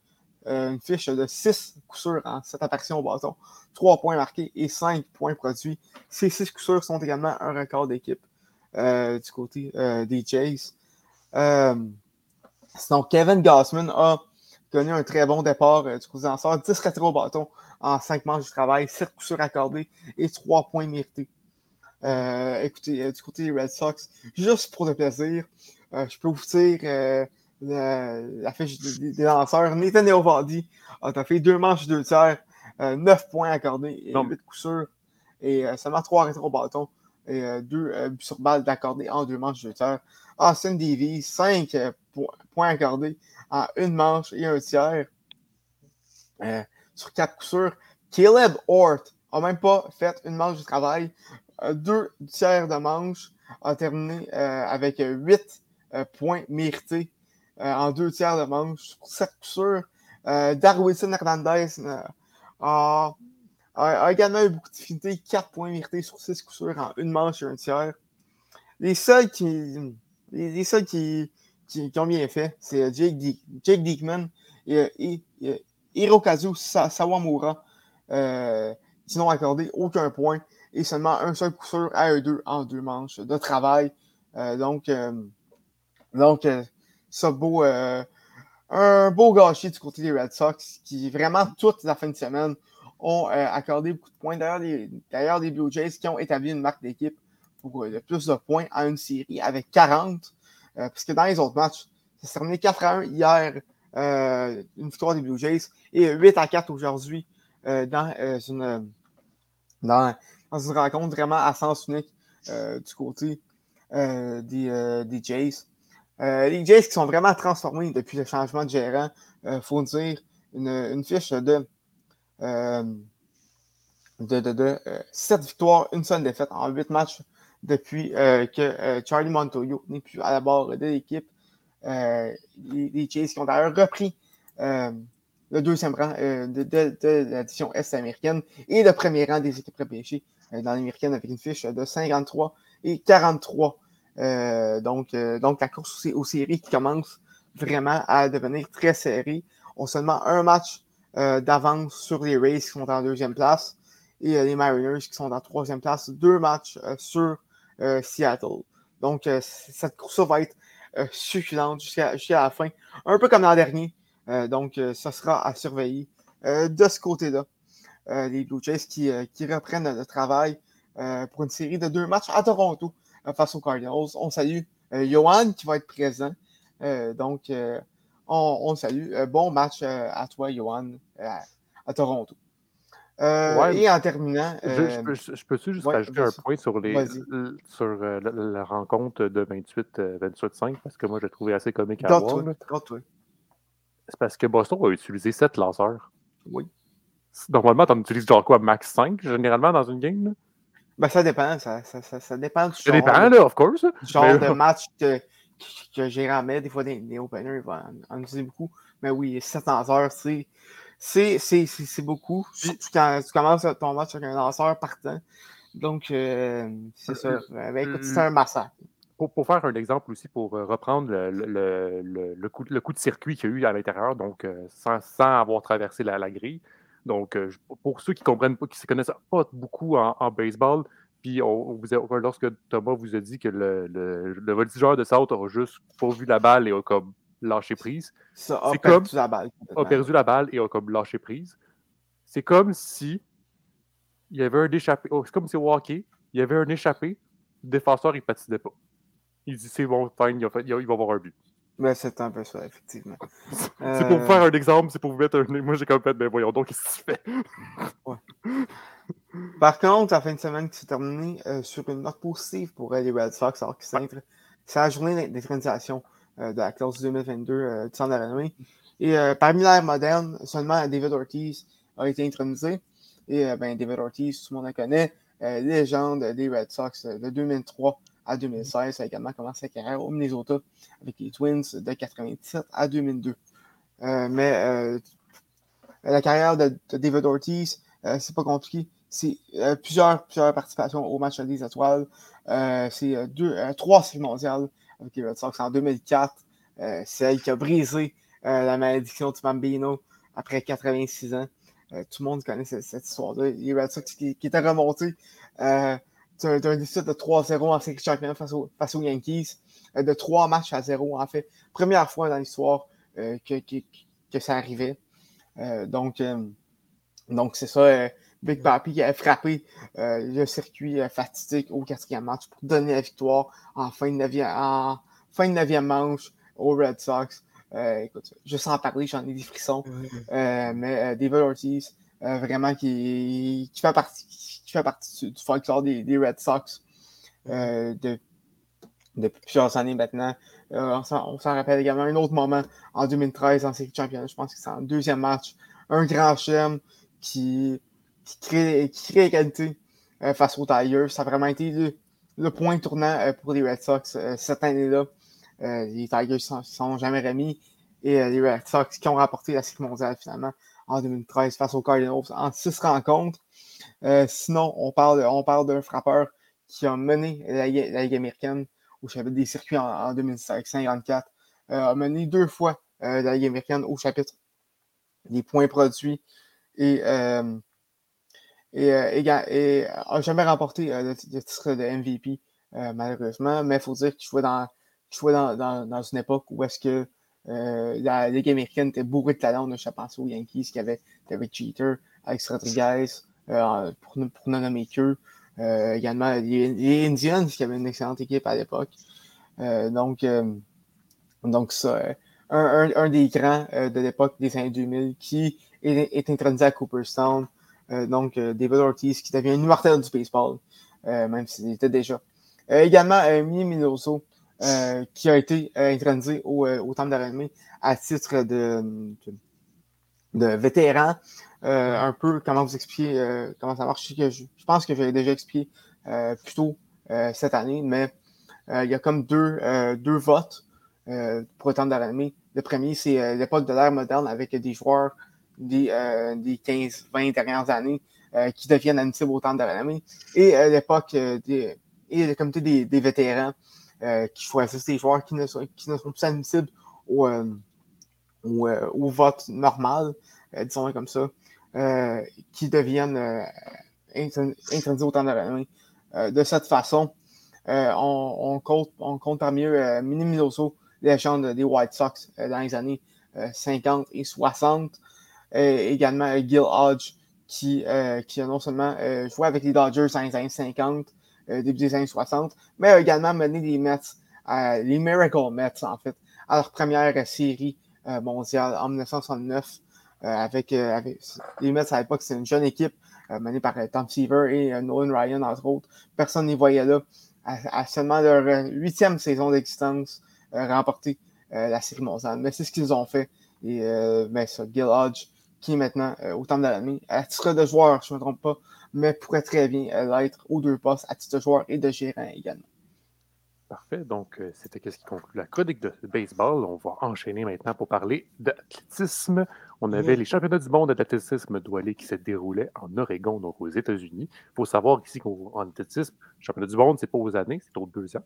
euh, une fiche de 6 coups sûrs en 7 apparitions au bâton, 3 points marqués et 5 points produits. Ces 6 coups sûrs sont également un record d'équipe du côté des Jays. sinon, Kevin Gossman a connu un très bon départ du côté des 10 retraits au bâton en 5 manches de travail, 7 coups sûrs accordés et 3 points mérités. écoutez, du côté des Red Sox, juste pour le plaisir, je peux vous dire la, fiche des, lanceurs. Nathan Eovaldi a fait deux manches, deux tiers, euh, neuf points accordés et huit coups sûrs. Et euh, seulement trois rétro bâtons et euh, deux buts sur balle d'accordés en deux manches, deux tiers. Austin Davies, cinq points accordés en une manche et un tiers sur quatre coups sûrs. Caleb Hort a même pas fait une manche de travail. deux tiers de manche a terminé avec huit points mérités euh, en deux tiers de manche. Pour cette coups euh, Darwinson Hernandez euh, a, a, également eu beaucoup de difficultés. 4 points mérités sur 6 coups en une manche et un tiers. Les seuls qui, les, seuls qui, ont bien fait, c'est Jake, Jake Diekman et, Hirokazu Sawamura euh, qui n'ont accordé aucun point et seulement un seul coup à eux deux en deux manches de travail. donc, donc ça beau, un beau gâchis du côté des Red Sox qui, vraiment, toute la fin de semaine, ont accordé beaucoup de points. D'ailleurs, des Blue Jays qui ont établi une marque d'équipe pour le plus de points en une série avec 40. parce que dans les autres matchs, ça s'est terminé 4 à 1 hier, une victoire des Blue Jays, et 8 à 4 aujourd'hui dans une dans, rencontre vraiment à sens unique euh, du côté euh, des, euh, des, Jays. les Jays qui sont vraiment transformés depuis le changement de gérant, il faut dire, une, une fiche de, de, de, de 7 victoires, une seule défaite en 8 matchs depuis que Charlie Montoyo n'est plus à la barre de l'équipe. les, Jays qui ont d'ailleurs repris le deuxième rang euh, de, de, l'édition Est américaine et le premier rang des équipes repêchées euh, dans l'américaine avec une fiche de 53 et 43. Euh, donc, donc, la course aux, séries qui commence vraiment à devenir très serrée. On seulement un match d'avance sur les Rays qui sont en deuxième place et les Mariners qui sont en troisième place. Deux matchs sur Seattle. Donc, cette course va être succulente jusqu'à la fin. Un peu comme l'an dernier. Euh, donc, euh, sera à surveiller euh, de ce côté-là. les Blue Jays qui, reprennent le travail pour une série de deux matchs à Toronto face aux Cardinals. On salue Johan qui va être présent. donc, on, salue. bon match à toi, Johan, à, Toronto. et en terminant. je, peux-tu juste rajouter un point sur, les, sur la, rencontre de 28-5 parce que moi, je l'ai trouvé assez comique à voir. C'est parce que Boston va utiliser 7 lanceurs. Oui. Normalement, tu en utilises genre quoi, max 5 généralement dans une game? Ben, ça dépend. Ça, ça, ça, ça dépend du Ça dépend, là, of course. genre de match que, que j'ai ramé. Des fois, des, openers, ils vont en, utiliser beaucoup. Mais oui, 7 lanceurs, c'est. C'est beaucoup. Surtout quand tu commences ton match avec un lanceur partant. Donc, euh, c'est ça. Ben, c'est un massacre pour, faire un exemple aussi, pour euh, reprendre le, coup, de circuit qu'il y a eu à l'intérieur, donc euh, sans, avoir traversé la, grille. Donc, euh, pour ceux qui comprennent pas, qui ne se connaissent pas beaucoup en, baseball, puis lorsque Thomas vous a dit que le, le, voltigeur de South a juste pas vu la balle et a comme lâché prise. Ça a perdu la balle. A perdu la balle et a comme lâché prise. C'est comme si il y avait un échappé. Oh, c'est comme si hockey, il y avait un échappé, le défenseur il patinait pas il dit c'est bon, fine, il va, il va avoir un but. Ben, c'est un peu ça, effectivement. c'est pour vous faire un exemple, c'est pour vous mettre un. Moi, j'ai comme fait, ben voyons donc, qu'est-ce que tu fais? ouais. Par contre, la fin de semaine qui s'est terminée euh, sur une note positive pour les Red Sox, alors que c'est la journée d'intronisation euh, de la classe 2022 euh, du centre de la renommée. Et parmi l'ère moderne, seulement David Ortiz a été intronisé. Et ben, David Ortiz, tout le monde le connaît, légende des Red Sox de 2003 à 2016. a également commencé sa carrière au Minnesota avec les Twins de 97 à 2002. Euh, mais la carrière de, David Ortiz, c'est pas compliqué. C'est plusieurs, plusieurs participations au match des étoiles. c'est deux, trois séries mondiales avec les Red Sox en 2004. c'est elle qui a brisé la malédiction de Bambino après 86 ans. tout le monde connaît cette, histoire-là. Les Red Sox qui, qui étaient remontés c'est un, déficit de 3-0 en série championnat face, face aux Yankees, euh, de 3 matchs à 0 en fait. Première fois dans l'histoire euh, que, que, que, ça arrivait. Euh, donc, donc c'est ça. Big Papi qui a frappé le circuit fatidique au quatrième match pour donner la victoire en fin de neuvième, en fin de neuvième manche aux Red Sox. écoute, je sens parler, j'en ai des frissons. mais David Ortiz, vraiment qui, qui fait partie qui fait partie du, folklore des, Red Sox euh, de, depuis plusieurs années maintenant. Euh, on s'en rappelle également un autre moment en 2013 en série de championnat. Je pense que c'est en deuxième match. Un grand chem qui, qui, crée, qui égalité euh, face aux Tigers. Ça a vraiment été le, point tournant pour les Red Sox cette année-là. les Tigers ne sont jamais remis. Et les Red Sox qui ont rapporté la série mondiale finalement en 2013 face aux Cardinals en six rencontres. Euh, sinon, on parle, on parle d'un frappeur qui a mené la, Ligue américaine au chapitre des circuits en, 2054, euh, a mené deux fois euh, la Ligue américaine au chapitre des points produits et, et, a jamais remporté le, titre de MVP, malheureusement, mais il faut dire qu'il jouait dans, jouait dans, dans, une époque où est-ce que la Ligue américaine était bourrée de talent. Je pense aux Yankees qui avaient David Cheater, Alex Rodriguez, pour, pour ne nommer également les, Indians qui avaient une excellente équipe à l'époque. donc, donc ça, un, un, des grands de l'époque des années 2000 qui est, est intronisé à Cooperstown. Donc, David Ortiz qui devient un immortel du baseball. Euh, même s'il était déjà. Euh, également, euh, Mini Minoso, qui a été intronisé au, au Temple de à titre de, de, vétéran. un peu comment vous expliquer comment ça marche? Je, pense que j'avais déjà expliqué plus tôt cette année, mais il y a comme deux, deux votes pour le Temple de Le premier, c'est l'époque de l'ère moderne avec des joueurs des, des 15-20 dernières années euh, qui deviennent admissibles au temps de renommée. Et à l'époque euh, des, et le comité des, des vétérans euh, qui choisissent des joueurs qui ne sont, qui ne sont plus admissibles au, au, vote normal, disons comme ça, qui deviennent intronisés au temps de renommée. de cette façon, on, on, compte, on compte parmi eux Mini Miloso, légende des White Sox dans les années 50 et 60. Également Gil Hodge, qui, euh, qui a non seulement euh, joué avec les Dodgers dans les années 50, euh, début des années 60, mais a également mené les Mets, les Miracle Mets, en fait, à leur première série mondiale en 1969. avec, les Mets à l'époque, c'est une jeune équipe menée par Tom Seaver et Nolan Ryan, entre autres. Personne n'y voyait là. À, seulement leur huitième saison d'existence, remporter la série mondiale. Mais c'est ce qu'ils ont fait. Et ben, ça, Gil Hodge, qui est maintenant euh, au temps de l'année. À titre de joueur, je ne me trompe pas, mais pourrait très bien euh, l'être aux deux postes, à titre de joueur et de gérant également. Parfait. Donc, euh, c'était ce qui conclut la chronique de baseball. On va enchaîner maintenant pour parler d'athlétisme. On avait les championnats du monde d'athlétisme doualé qui se déroulaient en Oregon, donc aux États-Unis. Il faut savoir ici qu'en athlétisme, le championnat du monde, ce n'est pas aux années, c'est aux deux ans.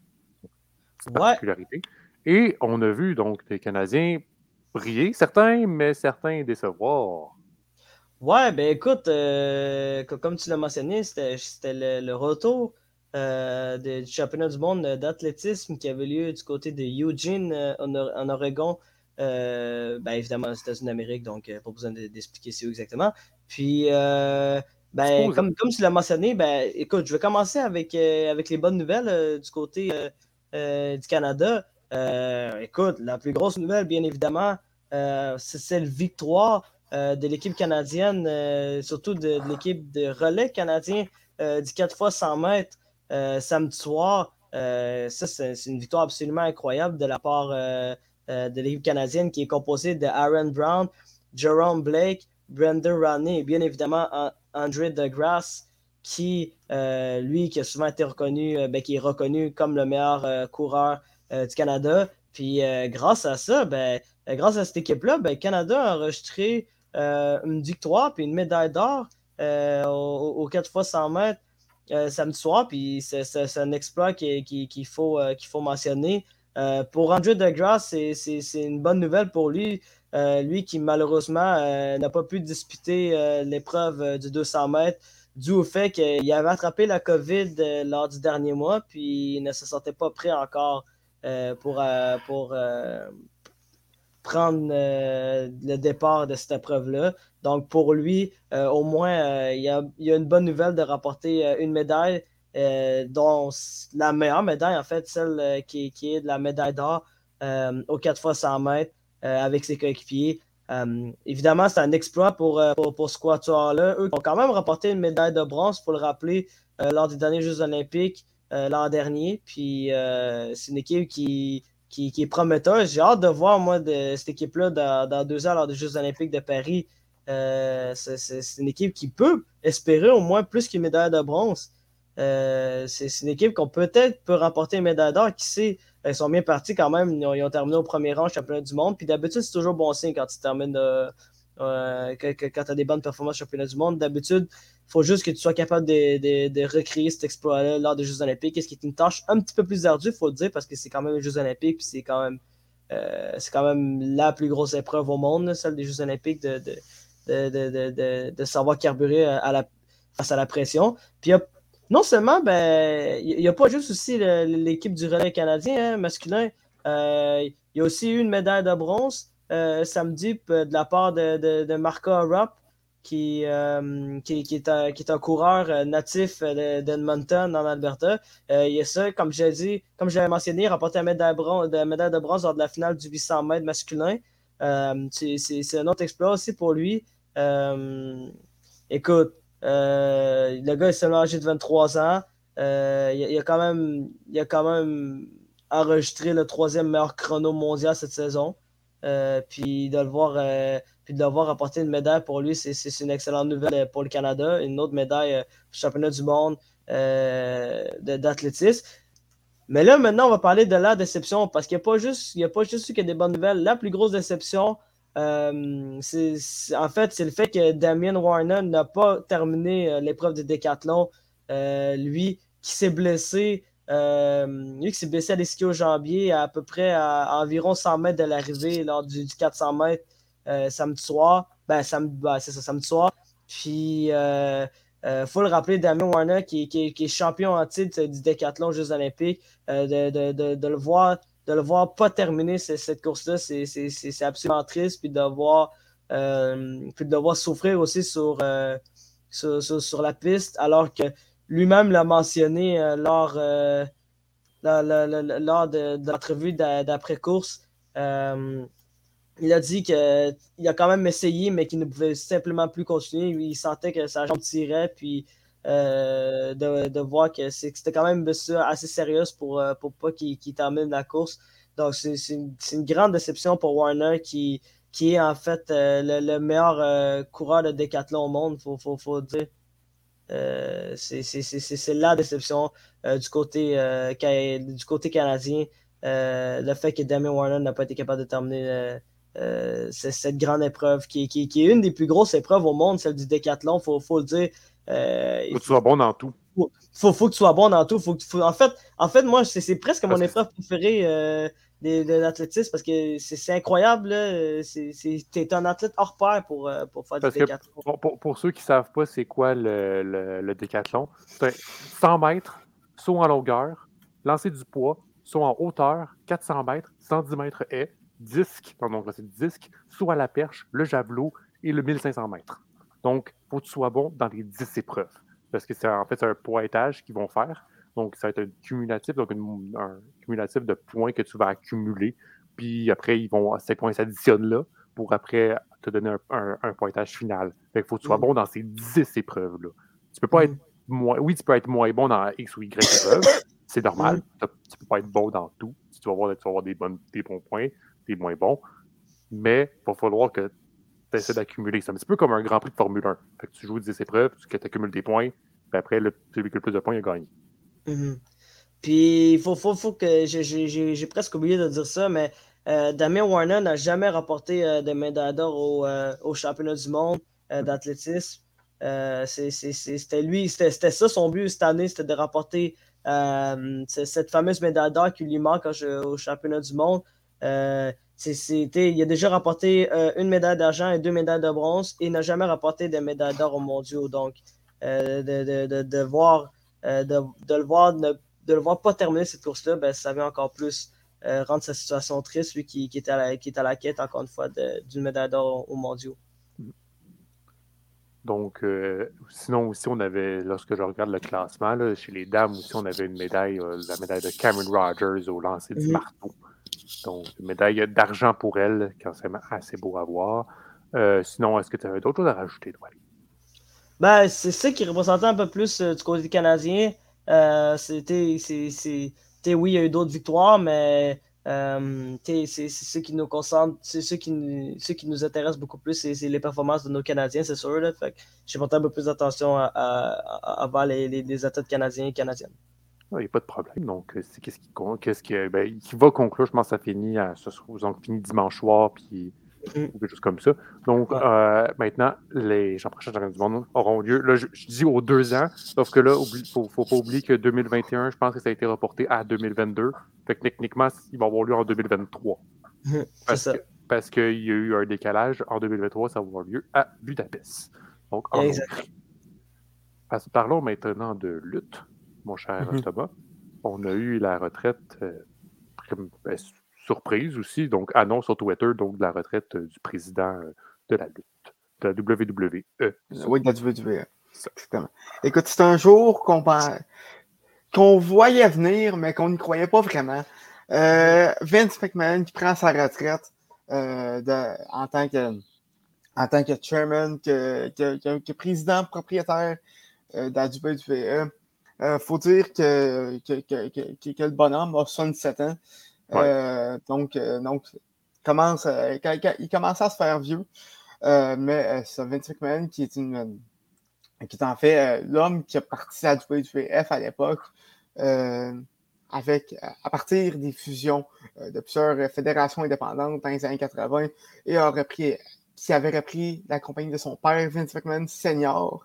C'est une particularité. Et on a vu donc des Canadiens briller, certains, mais certains décevoir. Ouais, ben écoute, euh, comme tu l'as mentionné, c'était le, retour euh, du championnat du monde d'athlétisme qui avait lieu du côté de Eugene euh, en, Oregon. ben évidemment aux États-Unis d'Amérique, donc pas besoin d'expliquer c'est où exactement. Puis, ben, comme, comme tu l'as mentionné, ben écoute, je vais commencer avec, avec les bonnes nouvelles du côté du Canada. Euh, écoute, la plus grosse nouvelle, bien évidemment, euh, c'est cette victoire euh, de l'équipe canadienne, surtout de, l'équipe de relais canadien du 4 x 100 mètres samedi soir. ça, c'est une victoire absolument incroyable de la part de l'équipe canadienne qui est composée de Aaron Brown, Jerome Blake, Brendan Rodney et bien évidemment André DeGrasse qui, lui, qui a souvent été reconnu, ben, qui est reconnu comme le meilleur coureur du Canada. Puis euh, grâce à ça, ben, euh, grâce à cette équipe-là, ben, Canada a enregistré une victoire puis une médaille d'or aux, 4 fois 100 mètres samedi soir. Puis c'est un exploit qu'il faut, faut mentionner. pour André DeGrasse, c'est une bonne nouvelle pour lui. lui qui malheureusement n'a pas pu disputer l'épreuve du 200 mètres dû au fait qu'il avait attrapé la COVID lors du dernier mois, puis il ne se sentait pas prêt encore euh, pour, euh, pour euh, prendre le départ de cette épreuve-là. Donc, pour lui, au moins, il y, a, une bonne nouvelle de rapporter une médaille, dont la meilleure médaille, en fait, celle qui, qui, est de la médaille d'or aux 4 fois 100 mètres avec ses coéquipiers. évidemment, c'est un exploit pour, pour, pour ce quatuor-là. Eux ont quand même rapporté une médaille de bronze, pour le rappeler, lors des derniers Jeux olympiques. Euh, l'an dernier. Puis euh, c'est une équipe qui, qui, est prometteuse. J'ai hâte de voir, moi, de, cette équipe-là dans, deux ans lors des Jeux Olympiques de Paris. Euh, c'est une équipe qui peut espérer au moins plus qu'une médaille de bronze. c'est une équipe qu'on peut-être peut remporter une médaille d'or. Qui sait, ils sont bien partis quand même. Ils ont, terminé au premier rang championnat du monde. Puis d'habitude, c'est toujours bon signe quand tu termines quand, quand tu as des bonnes performances championnat du monde. D'habitude, faut juste que tu sois capable de, recréer cet exploit-là lors des Jeux Olympiques, ce qui est une tâche un petit peu plus ardue, il faut le dire, parce que c'est quand même les Jeux Olympiques, puis c'est quand même euh, c'est quand même la plus grosse épreuve au monde, celle des Jeux Olympiques, de, de, savoir carburer à la, face à la pression. Puis non seulement, ben, il n'y a, pas juste aussi l'équipe du relais canadien hein, masculin. il y a aussi eu une médaille de bronze samedi de la part de, de, de Marco Rupp, qui, qui, qui, est un, qui, est un, coureur natif d'Edmonton en Alberta. il y a ça, comme j'ai dit, comme j'avais mentionné, il a remporté la médaille, de, bronze lors de la finale du 800 mètres masculin. c'est un autre exploit aussi pour lui. écoute, le gars est seulement âgé de 23 ans. Euh, il, a quand même, il a quand même enregistré le troisième meilleur chrono mondial cette saison. Euh, puis de le voir euh, puis de voir apporter une médaille pour lui, c'est une excellente nouvelle pour le Canada. Une autre médaille au championnat du monde d'athlétisme. Mais là, maintenant, on va parler de la déception parce qu'il n'y a pas juste, il a pas juste eu que des bonnes nouvelles. La plus grosse déception, c'est en fait, c'est le fait que Damien Warner n'a pas terminé l'épreuve de décathlon euh, lui qui s'est blessé, euh, lui qui s'est blessé à l'esquio jambier à, peu près à, environ 100 mètres de l'arrivée lors du, 400 mètres euh, samedi soir. Ben, ben, c'est ça, samedi soir. Puis, il faut le rappeler, Damien Warner, qui, est champion en titre du décathlon Jeux olympiques, de, le voir de le voir pas terminer cette, course-là, c'est absolument triste. Puis de voir, puis de voir souffrir aussi sur, sur, la piste, alors que lui-même l'a mentionné euh, lors, euh, lors de, l'entrevue d'après-course. Euh, il a dit qu'il a quand même essayé, mais qu'il ne pouvait simplement plus continuer. Il sentait que sa jambe tirait, puis de, voir que c'était quand même assez sérieuse pour, pour pas qu'il termine la course. Donc, c'est une, grande déception pour Warner qui, qui est en fait le, meilleur coureur de décathlon au monde, il faut, faut, dire. Euh, c'est la déception euh, du, côté, euh, du côté canadien. le fait que Damien Warner n'a pas été capable de terminer cette grande épreuve qui, qui, qui, est une des plus grosses épreuves au monde, celle du décathlon, il faut, faut, le dire. faut que tu sois bon dans tout. Faut, faut, que tu sois bon dans tout. Faut, en, fait, en fait, moi, c'est presque mon épreuve préférée de, l'athlétisme parce que c'est incroyable. Tu es un athlète hors pair pour, euh, pour faire du décathlon. Pour, ceux qui ne savent pas c'est quoi le, le, décathlon, c'est 100 mètres, saut en longueur, lancer du poids, saut en hauteur, 400 mètres, 110 mètres haie, disque, donc c'est disque, saut à la perche, le javelot et le 1500 mètres. Donc, il faut que tu sois bon dans les 10 épreuves. Parce que c'est en fait un pointage qu'ils vont faire. Donc, ça va être un cumulatif, donc un cumulatif de points que tu vas accumuler. Puis après, ils vont, ces points s'additionnent là pour après te donner un, pointage final. Fait faut que tu sois mm. bon dans ces 10 épreuves-là. Tu peux pas mm. être moins. Oui, tu peux être moins bon dans X ou Y épreuves. C'est normal. Mm. Tu peux pas être bon dans tout. Tu vas avoir, tu vas avoir des, bonnes, des bons points, des moins bons. Mais il va falloir que tu essaies d'accumuler. C'est un petit peu comme un Grand Prix de Formule 1. Fait que tu joues 10 épreuves, tu accumules des points, puis après, le, celui qui a le plus de points, il a gagné. Mhm. Puis, il faut, faut, faut, que. J'ai presque oublié de dire ça, mais euh, Damien Warner n'a jamais rapporté euh, de médaille d'or au, euh, au, championnat du monde d'athlétisme. c'était lui, c'était ça son but cette année, c'était de rapporter cette fameuse médaille d'or qui lui manque au championnat du monde. il a déjà rapporté une médaille d'argent et deux médailles de bronze et n'a jamais rapporté de médaille d'or aux mondiaux. Donc, de, de, de, voir euh, de, le voir de le voir pas terminer cette course-là, ben, ça vient encore plus euh, rendre sa situation triste, lui qui, qui, est à la, qui est à la quête, encore une fois, d'une médaille d'or aux mondiaux. Donc, euh, sinon aussi, on avait, lorsque je regarde le classement, chez les dames aussi, on avait une médaille, la médaille de Cameron Rogers au lancer du mhm. marteau. Donc, une médaille d'argent pour elle, quand c'est assez beau à voir. sinon, est-ce que tu avais d'autres choses à rajouter, toi? Ben, c'est ça qui représentait un peu plus euh, du côté canadien. Euh, c'était, oui, il y a eu d'autres victoires, mais euh, c'est ce qui nous concentre, c'est ce qui, qui nous intéresse beaucoup plus, c'est les performances de nos Canadiens, c'est sûr. j'ai porté un peu plus d'attention à, à, à, les, les, athlètes canadiens et canadiennes. Il n'y a pas de problème. Donc, c'est qu'est-ce qui, qu'est-ce qui, ben, qui va conclure, je pense que ça finit, ça, donc, dimanche soir, puis Mm. ou quelque chose comme ça. Donc, euh, maintenant, les Championnats du monde auront lieu. Là, je, dis aux deux ans, sauf que là, il ne faut, pas oublier que 2021, je pense que ça a été reporté à 2022. Fait que techniquement, il va avoir lieu en 2023. Mm. Parce, que, parce qu'il y a eu un décalage. En 2023, ça va avoir lieu à Budapest. Donc, en Parlons maintenant de lutte, mon cher mm-hmm. Thomas. On a eu la retraite. Euh, ben, surprise aussi, donc annonce sur Twitter donc, de la retraite du président de la lutte, de la WWE. Oui, de la WWE. Exactement. Écoute, c'est un jour qu'on qu'on voyait venir, mais qu'on n'y croyait pas vraiment. Vince McMahon qui prend sa retraite en tant que en tant que chairman, que, que, président propriétaire euh, de la WWE. Il euh, faut dire que, que, le bonhomme a 77 ans. Euh, donc, donc commence, il commence à se faire vieux. mais c'est Vince McMahon qui est une qui est en fait l'homme qui a parti à WWF à l'époque avec à partir des fusions de plusieurs fédérations indépendantes dans les années 80 et a repris qui avait repris la compagnie de son père, Vince McMahon Senior,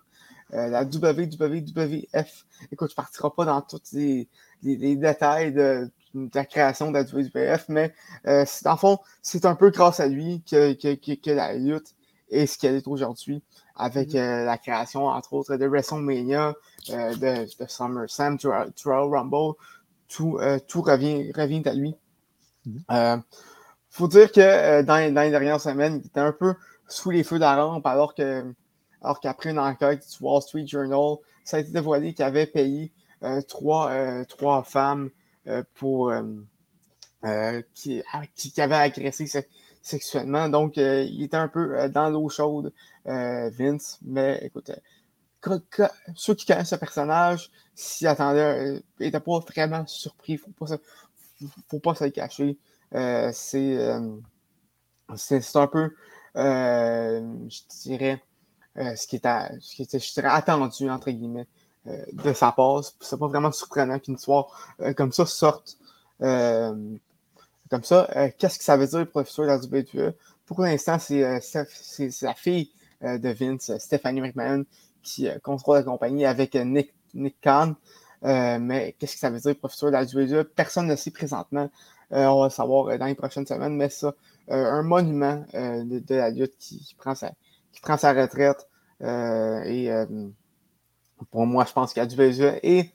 euh, la WWF. Écoute, je ne partirai pas dans tous les, détails de, la création de la WWF, mais euh, dans le fond, c'est un peu grâce à lui que, que, la lutte est ce qu'elle est aujourd'hui, avec mm-hmm. euh, la création, entre autres, de WrestleMania, de, de SummerSlam, Royal Rumble, tout, tout revient, revient à lui. Mm-hmm faut dire que euh, dans, les dernières semaines, il était un peu sous les feux de la rampe, alors que alors qu'après une enquête du Wall Street Journal, ça a été dévoilé qu'il avait payé euh, trois, euh, trois, femmes pour qui, qui, avaient agressé sexuellement. Donc, il était un peu dans l'eau chaude, Vince. Mais écoute, ceux qui connaissent ce personnage s'y attendaient, n'étaient pas vraiment surpris. Il ne faut, faut pas se le cacher. Euh, euh, c'est un peu, euh, je dirais, ce qui était, ce qui était attendu, entre guillemets, de sa part. C'est pas vraiment surprenant qu'une histoire comme ça sorte. comme ça, qu'est-ce que ça veut dire pour le futur de la WWE? Pour l'instant, c'est la fille de Vince, Stephanie McMahon, qui contrôle la compagnie avec Nick, Nick Khan. mais qu'est-ce que ça veut dire pour le futur de la WWE? Personne ne sait présentement. Euh, on va le savoir euh, dans les prochaines semaines, mais ça, euh, un monument de, la lutte qui, prend sa, qui prend sa retraite. et pour moi, je pense qu'il y a du besoin. Et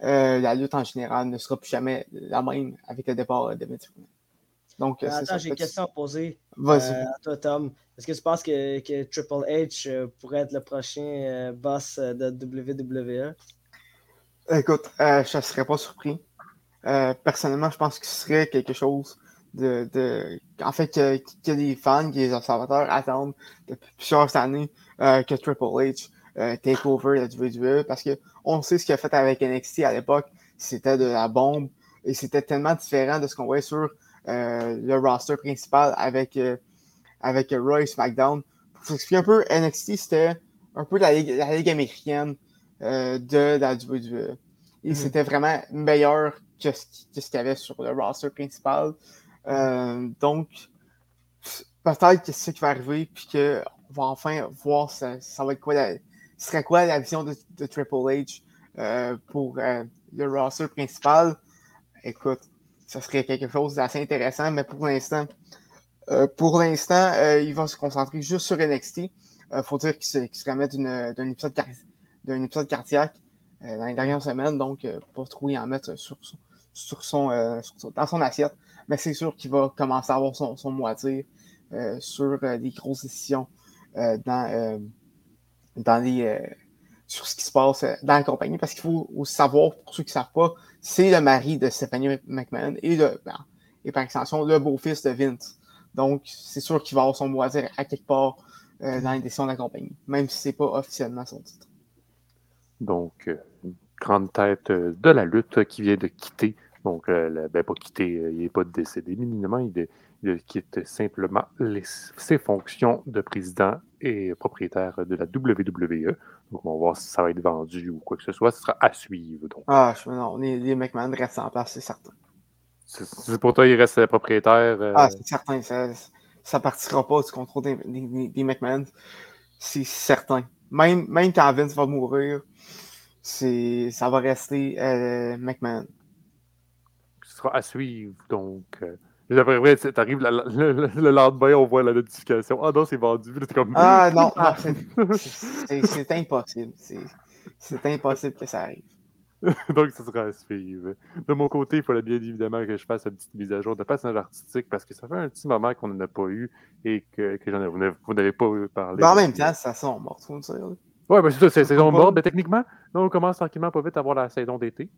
la lutte en général ne sera plus jamais la même avec le départ de Vince Donc, Attends, j'ai une question à poser à toi, Tom. Est-ce que tu penses que, que Triple H pourrait être le prochain boss de WWE? Écoute, je ne serais pas surpris. Euh, personnellement, je pense que ce serait quelque chose de. de en fait, que, que les fans, que les observateurs attendent depuis plusieurs années euh, que Triple H euh, take over la WWE parce qu'on sait ce qu'il a fait avec NXT à l'époque. C'était de la bombe et c'était tellement différent de ce qu'on voyait sur le roster principal avec, avec SmackDown. Pour s'expliquer un peu, NXT, c'était un peu la ligue, la ligue américaine de la WWE. Et mm-hmm. c'était vraiment meilleur que ce qu'il y avait sur le roster principal. Euh, donc, peut-être que c'est ce qui va arriver, puis qu'on va enfin voir ça, ça va être quoi serait quoi la vision de, Triple H euh, pour euh, le roster principal. Écoute, ça serait quelque chose d'assez intéressant, mais pour l'instant, pour l'instant, il va se concentrer juste sur NXT. Il faut dire qu'il se, se remet d'un épisode, cardiaque dans les dernières semaines, donc trop y en mettre sur, son, dans son assiette, mais c'est sûr qu'il va commencer à avoir son, son à dire euh, sur euh, des grosses décisions dans, dans les, sur ce qui se passe dans la compagnie, parce qu'il faut aussi savoir, pour ceux qui ne savent pas, c'est le mari de Stephanie McMahon et, ben, et par extension le beau-fils de Vince. Donc, c'est sûr qu'il va avoir son mot à dire à quelque part dans les décisions de la compagnie, même si ce n'est pas officiellement son titre. Donc, grande tête de la lutte qui vient de quitter donc, euh, ben, pas quitté, euh, il n'est pas décédé, mais il, il, quitte simplement ses fonctions de président et propriétaire de la WWE. Donc, on va voir si ça va être vendu ou quoi que ce soit. Ce sera à suivre. Donc. Ah, je, non, les, les McMahon restent en place, c'est certain. C'est pour toi, il reste propriétaire. Euh, ah, c'est certain. Ça ne partira pas du contrôle des, des, McMahon. C'est certain. Même, même quand Vince va mourir, ça va rester McMahon à suivre. Donc, euh, après, vrai, t'arrives le, le, lendemain, on voit la notification. Ah non, c'est vendu. Comme... Ah non, c'est impossible. C'est impossible que ça arrive. Donc, ce sera à suivre. De mon côté, il fallait bien évidemment que je fasse une petite mise à jour de passage artistique parce que ça fait un petit moment qu'on n'en a pas eu et que, que ai, vous n'avez pas parlé. Mais en même temps, ça sent mort, faut dire. Oui, ben c'est ça, c'est saison morte. Mais techniquement, on commence tranquillement pas vite à avoir la saison d'été.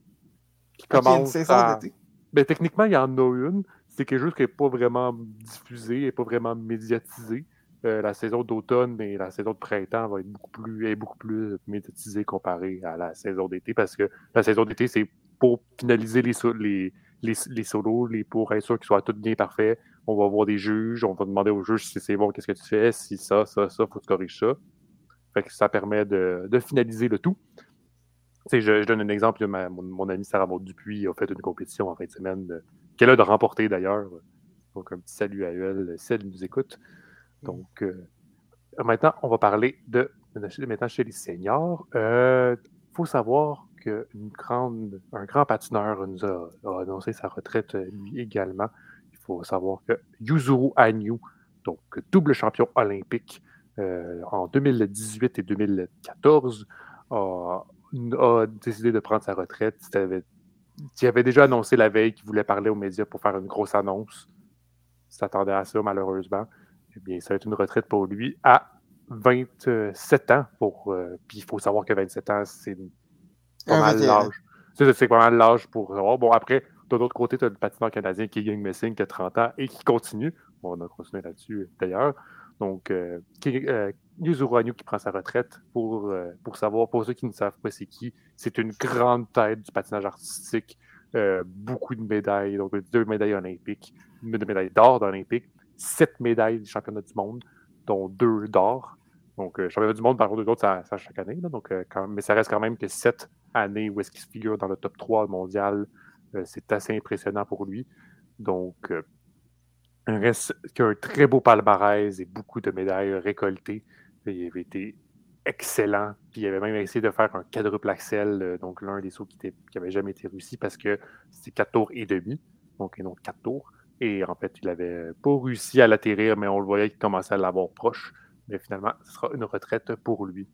Qui commence. Une saison d'été. Ben, techniquement, il y en a une. C'est quelque chose qui n'est pas vraiment diffusé, et pas vraiment médiatisé. Euh, la saison d'automne et la saison de printemps va être beaucoup plus, est beaucoup plus médiatisée comparée à la saison d'été parce que la saison d'été, c'est pour finaliser les, les, les, solos, les, pour être sûr qu'ils soient tous bien parfaits. On va voir des juges, on va demander aux juges si c'est bon, qu'est-ce que tu fais, si ça, ça, ça, faut que tu corriges ça. Fait que ça permet de finaliser le tout. Je, je, donne un exemple. mon, ami Sarah Maud Dupuis a fait une compétition en fin de semaine euh, qu'elle a de remporter d'ailleurs. Donc, un petit salut à elle si elle nous écoute. Donc, euh, maintenant, on va parler de, maintenant chez les seniors. Il euh, faut savoir qu'un grand patineur nous a, annoncé sa retraite lui également. Il faut savoir que Yuzuru Anyu, donc double champion olympique en 2018 et 2014, a, décidé de prendre sa retraite. Il avait déjà annoncé la veille qu'il voulait parler aux médias pour faire une grosse annonce. Il s'attendait à ça, malheureusement eh bien, ça va être une retraite pour lui à 27 ans. Pour, euh, puis il faut savoir que 27 ans, c'est pas mal l'âge. C'est pas mal l'âge pour savoir. Bon, après, de l'autre côté, tu as le patineur canadien Young Messing, qui a 30 ans et qui continue. on a continué là-dessus d'ailleurs. Donc, euh, euh Yuzuru qui prend sa retraite pour, euh, pour savoir, pour ceux qui ne savent pas c'est qui, c'est une grande tête du patinage artistique. beaucoup de médailles, donc deux médailles olympiques, deux médailles d'or olympiques, sept médailles du championnat du monde, dont deux d'or. Donc, euh, championnat du monde, par contre, d'autres, ça, ça, chaque année. donc, euh, mais ça reste quand même que sept années où est-ce qu'il se figure dans le top 3 mondial. Euh, c'est assez impressionnant pour lui. Donc, il reste qu'un très beau palmarès et beaucoup de médailles récoltées. Il avait été excellent. Puis il avait même essayé de faire un quadruple axel, donc l'un des sauts qui n'avait jamais été réussi parce que c'est quatre tours et demi, donc et non quatre tours. Et en fait, il n'avait pas réussi à l'atterrir, mais on le voyait qu'il commençait à l'avoir proche. Mais finalement, ce sera une retraite pour lui.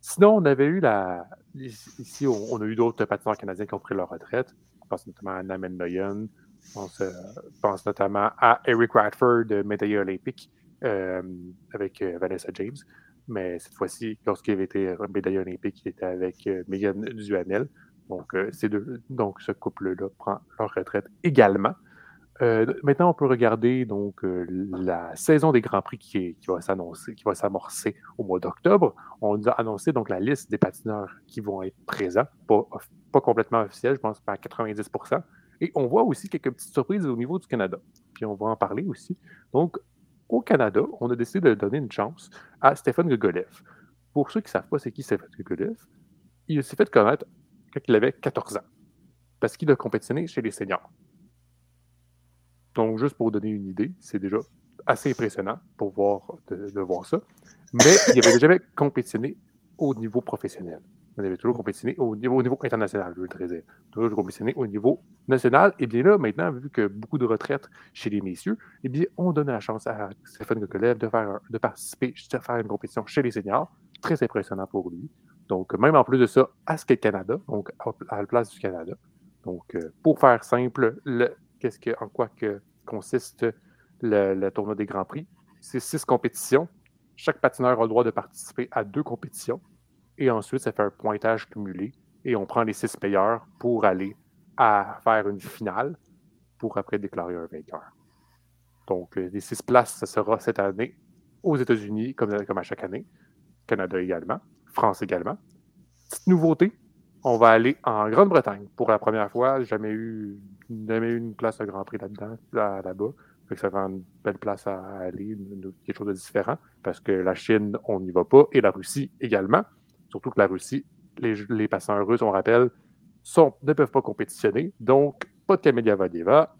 Sinon, on avait eu la. Ici, on, a eu d'autres patineurs canadiens qui ont pris leur retraite. Je pense notamment à Namen Noyen. On pense notamment à Eric Radford, médaillé olympique, euh, avec euh, Vanessa James. Mais cette fois-ci, lorsqu'il avait été médaillé olympique, il était avec euh, Megan Duhamel. Donc, ces deux, donc, ce couple-là prend leur retraite également. Euh, maintenant, on peut regarder donc euh, la saison des Grands Prix qui, va s'annoncer, qui va s'amorcer au mois d'octobre. On nous a annoncé donc la liste des patineurs qui vont être présents, pas, pas complètement officiel, je pense à 90% Et on voit aussi quelques petites surprises au niveau du Canada. Puis on va en parler aussi. Donc, au Canada, on a décidé de donner une chance à Stéphane Gogolev. Pour ceux qui ne savent pas c'est qui Stéphane Gogolev, il s'est fait connaître quand il avait 14 ans, parce qu'il a compétitionné chez les seniors. Donc, juste pour vous donner une idée, c'est déjà assez impressionnant pour voir, de, voir ça. Mais il n'avait jamais compétitionné au niveau professionnel. Il avait toujours compétitionné au niveau, au niveau international, je veux dire. Toujours compétitionné au niveau national. Et bien là, maintenant, vu que beaucoup de retraites chez les messieurs, eh bien, on donne la chance à Stéphane Gokolev de, faire, de participer, de faire une compétition chez les seniors. Très impressionnant pour lui. Donc, même en plus de ça, à Skate Canada, donc à la place du Canada. Donc, euh, pour faire simple, le que, en quoi que consiste le, tournoi des Grands Prix? C'est six compétitions. Chaque patineur a le droit de participer à deux compétitions. Et ensuite, ça fait un pointage cumulé. Et on prend les six meilleurs pour aller à faire une finale pour après déclarer un vainqueur. Donc, euh, les six places, ça sera cette année aux États-Unis, comme, à chaque année. Canada également. France également. Petite nouveauté, on va aller en Grande-Bretagne pour la première fois. Jamais eu, jamais eu une place à Grand Prix là-dedans, là-bas. ça va une belle place à aller, quelque chose de différent, parce que la Chine, on n'y va pas, et la Russie également. Surtout que la Russie, les, les russes, on rappelle, ne peuvent pas compétitionner. Donc, pas de Camélia Valieva,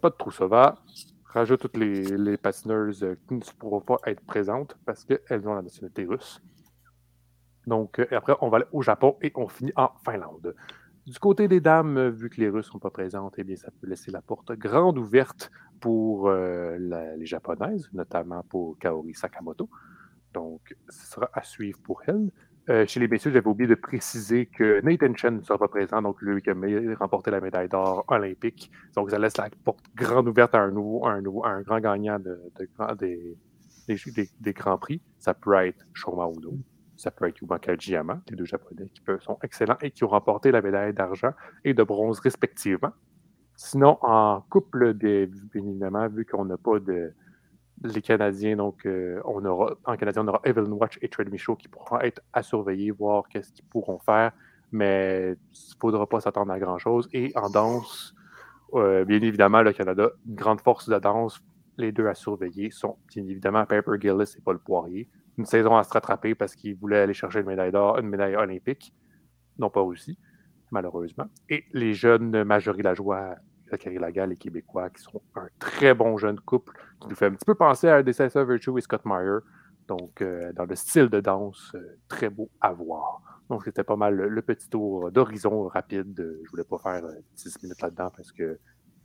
pas de Troussova. Rajoute toutes les, les patineuses qui ne pourront pas être présentes parce qu'elles ont la nationalité russe. Donc, euh, après, on va aller au Japon et on finit en Finlande. Du côté des dames, euh, vu que les Russes ne sont pas présentes, eh bien, ça peut laisser la porte grande ouverte pour euh, les Japonaises, notamment pour Kaori Sakamoto. Donc, ce sera à suivre pour elle. Euh, chez les messieurs, j'avais oublié de préciser que Nathan Chen ne sera pas présent, donc lui qui a remporté la médaille d'or olympique. Donc ça laisse la porte grande ouverte à un, nouveau, un, nouveau, un grand gagnant de, des, des, grands prix. Ça peut être Shoma Uno, ça peut être Yuma Kajiyama, les deux japonais qui sont excellents et qui ont remporté la médaille d'argent et de bronze respectivement. Sinon, en couple, bien évidemment, vu qu'on n'a pas de, les Canadiens, donc euh, on aura, en Canadien, on aura Evelyn Watch et Trade Michaud qui pourront être à surveiller, voir qu'est-ce qu'ils pourront faire, mais il ne faudra pas s'attendre à grand-chose. Et en danse, euh, bien évidemment, le Canada, une grande force de danse, les deux à surveiller sont bien évidemment Piper Gillis et Paul Poirier. Une saison à se rattraper parce qu'ils voulaient aller chercher une médaille d'or, une médaille olympique. Non pas aussi, malheureusement. Et les jeunes Majorie Lajoie Zachary Lagal, les Québécois, qui sont un très bon jeune couple, qui nous fait un petit peu penser à Decisive Virtue et Scott Meyer. Donc, euh, dans le style de danse, euh, très beau à voir. Donc, c'était pas mal le, petit tour d'horizon rapide. je voulais pas faire 10 euh, minutes là-dedans parce que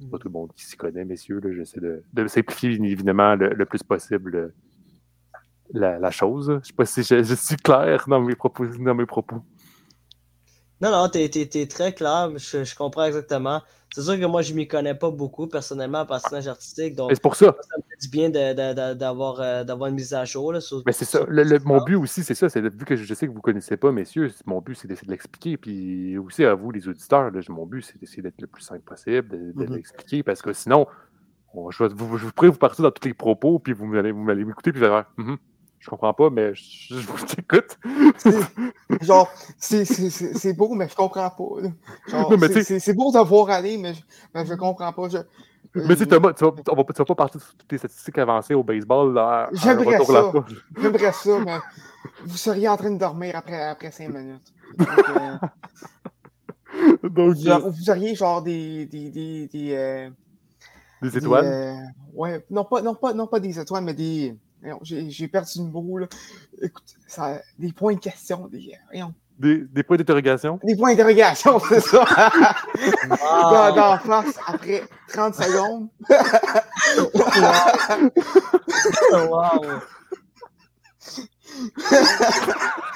pas tout le monde qui s'y connaît, messieurs. J'essaie de, de, simplifier, évidemment, le, plus possible la, chose. Je ne sais pas si je, suis clair dans mes propos. Dans mes propos. Non, non, tu es, très clair. je comprends exactement. C'est sûr que moi, je ne m'y connais pas beaucoup personnellement en personnage artistique. Donc, c'est pour ça. Ça me fait du bien euh, d'avoir une mise à jour. Là, Mais c'est ça. Le, mon but aussi, c'est ça. C'est vu que je sais que vous ne connaissez pas, messieurs, mon but, c'est d'essayer de l'expliquer. Puis aussi à vous, les auditeurs, là, mon but, c'est d'essayer d'être le plus simple possible, de, mm-hmm. l'expliquer. Parce que sinon, je, vous, je, pourrais vous partir dans tous les propos, puis vous allez m'écouter, puis vous allez dire, je comprends pas, mais je, vous écoute. genre, c'est beau, mais je comprends pas. C'est beau de voir aller, mais je, mais je comprends pas. Je, mais tu Thomas, tu vas, on va, vas pas partir de toutes les statistiques avancées au baseball. J'aimerais ça. J'aimerais ça, mais vous seriez en train de dormir après, après cinq minutes. Donc, euh, vous, euh, vous, auriez genre des. des, des, des, euh, des étoiles? ouais, non pas, non, pas, non pas des étoiles, mais des. J'ai perdu le mot, là. Écoute, ça, des points de question. Des, des, des, points d'interrogation? Des points d'interrogation, c'est ça. dans, dans face, après 30 secondes. wow.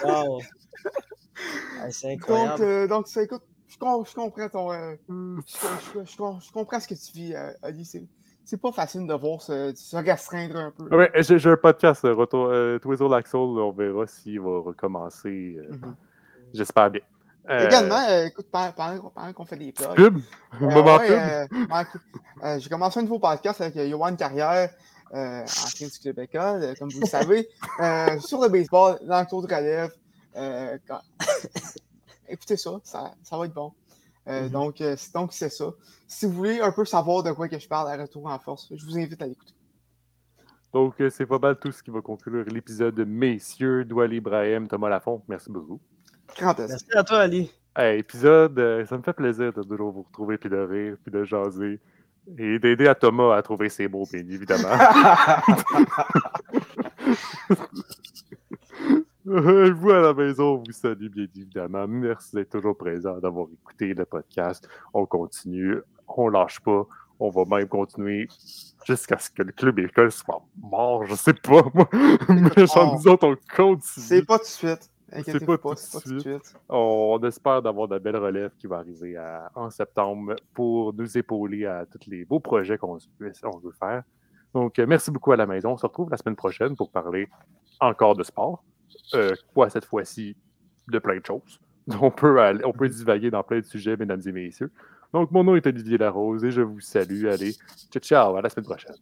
wow. c'est incroyable. Donc, euh, donc ça, écoute, je, je comprends ton. Euh, je, je, comprends ce que tu vis, euh, Ali c'est pas facile de voir se, se restreindre un peu. Ouais, j'ai un podcast, euh, retour, euh, Twizzle Axel, on verra s'il va recommencer. Euh, mm-hmm. J'espère bien. Également, écoute, pendant, qu'on fait des plugs. Pub? Ouais, J'ai commencé un nouveau podcast avec Yohan Carrière, ancien du Québec, comme vous le savez, sur le baseball, dans le tour de relève. Écoutez ça, ça, ça va être bon. Euh, mm-hmm. euh, donc, c'est ça. Si vous voulez un peu savoir de quoi que je parle à Retour en Force, je vous invite à l'écouter. Donc, euh, c'est pas mal tout ce qui va conclure l'épisode de Messieurs, Douali Ibrahim, Thomas Lafont. Merci beaucoup. Merci à toi, Ali. épisode, ça me fait plaisir de toujours vous retrouver, puis de rire, puis de jaser. Et d'aider à Thomas à trouver ses mots, bien évidemment. vous à la maison, vous salue bien évidemment. Merci d'être toujours présent, d'avoir écouté le podcast. On continue, on lâche pas. On va même continuer jusqu'à ce que le club école soit mort. Je sais pas, moi. Mais j'en nous autres, on continue. C'est pas tout de suite. C'est pas, pas, tout de suite. On, espère d'avoir de belles relèves qui vont arriver en septembre pour nous épauler à tous les beaux projets qu'on veut faire. Donc, merci beaucoup à la maison. On se retrouve la semaine prochaine pour parler encore de sport euh, quoi cette fois-ci, de plein de choses. On peut, on peut divaguer dans plein de sujets, mesdames et messieurs. Donc, mon nom est Olivier Larose et je vous salue. Allez, ciao, ciao, à la semaine prochaine.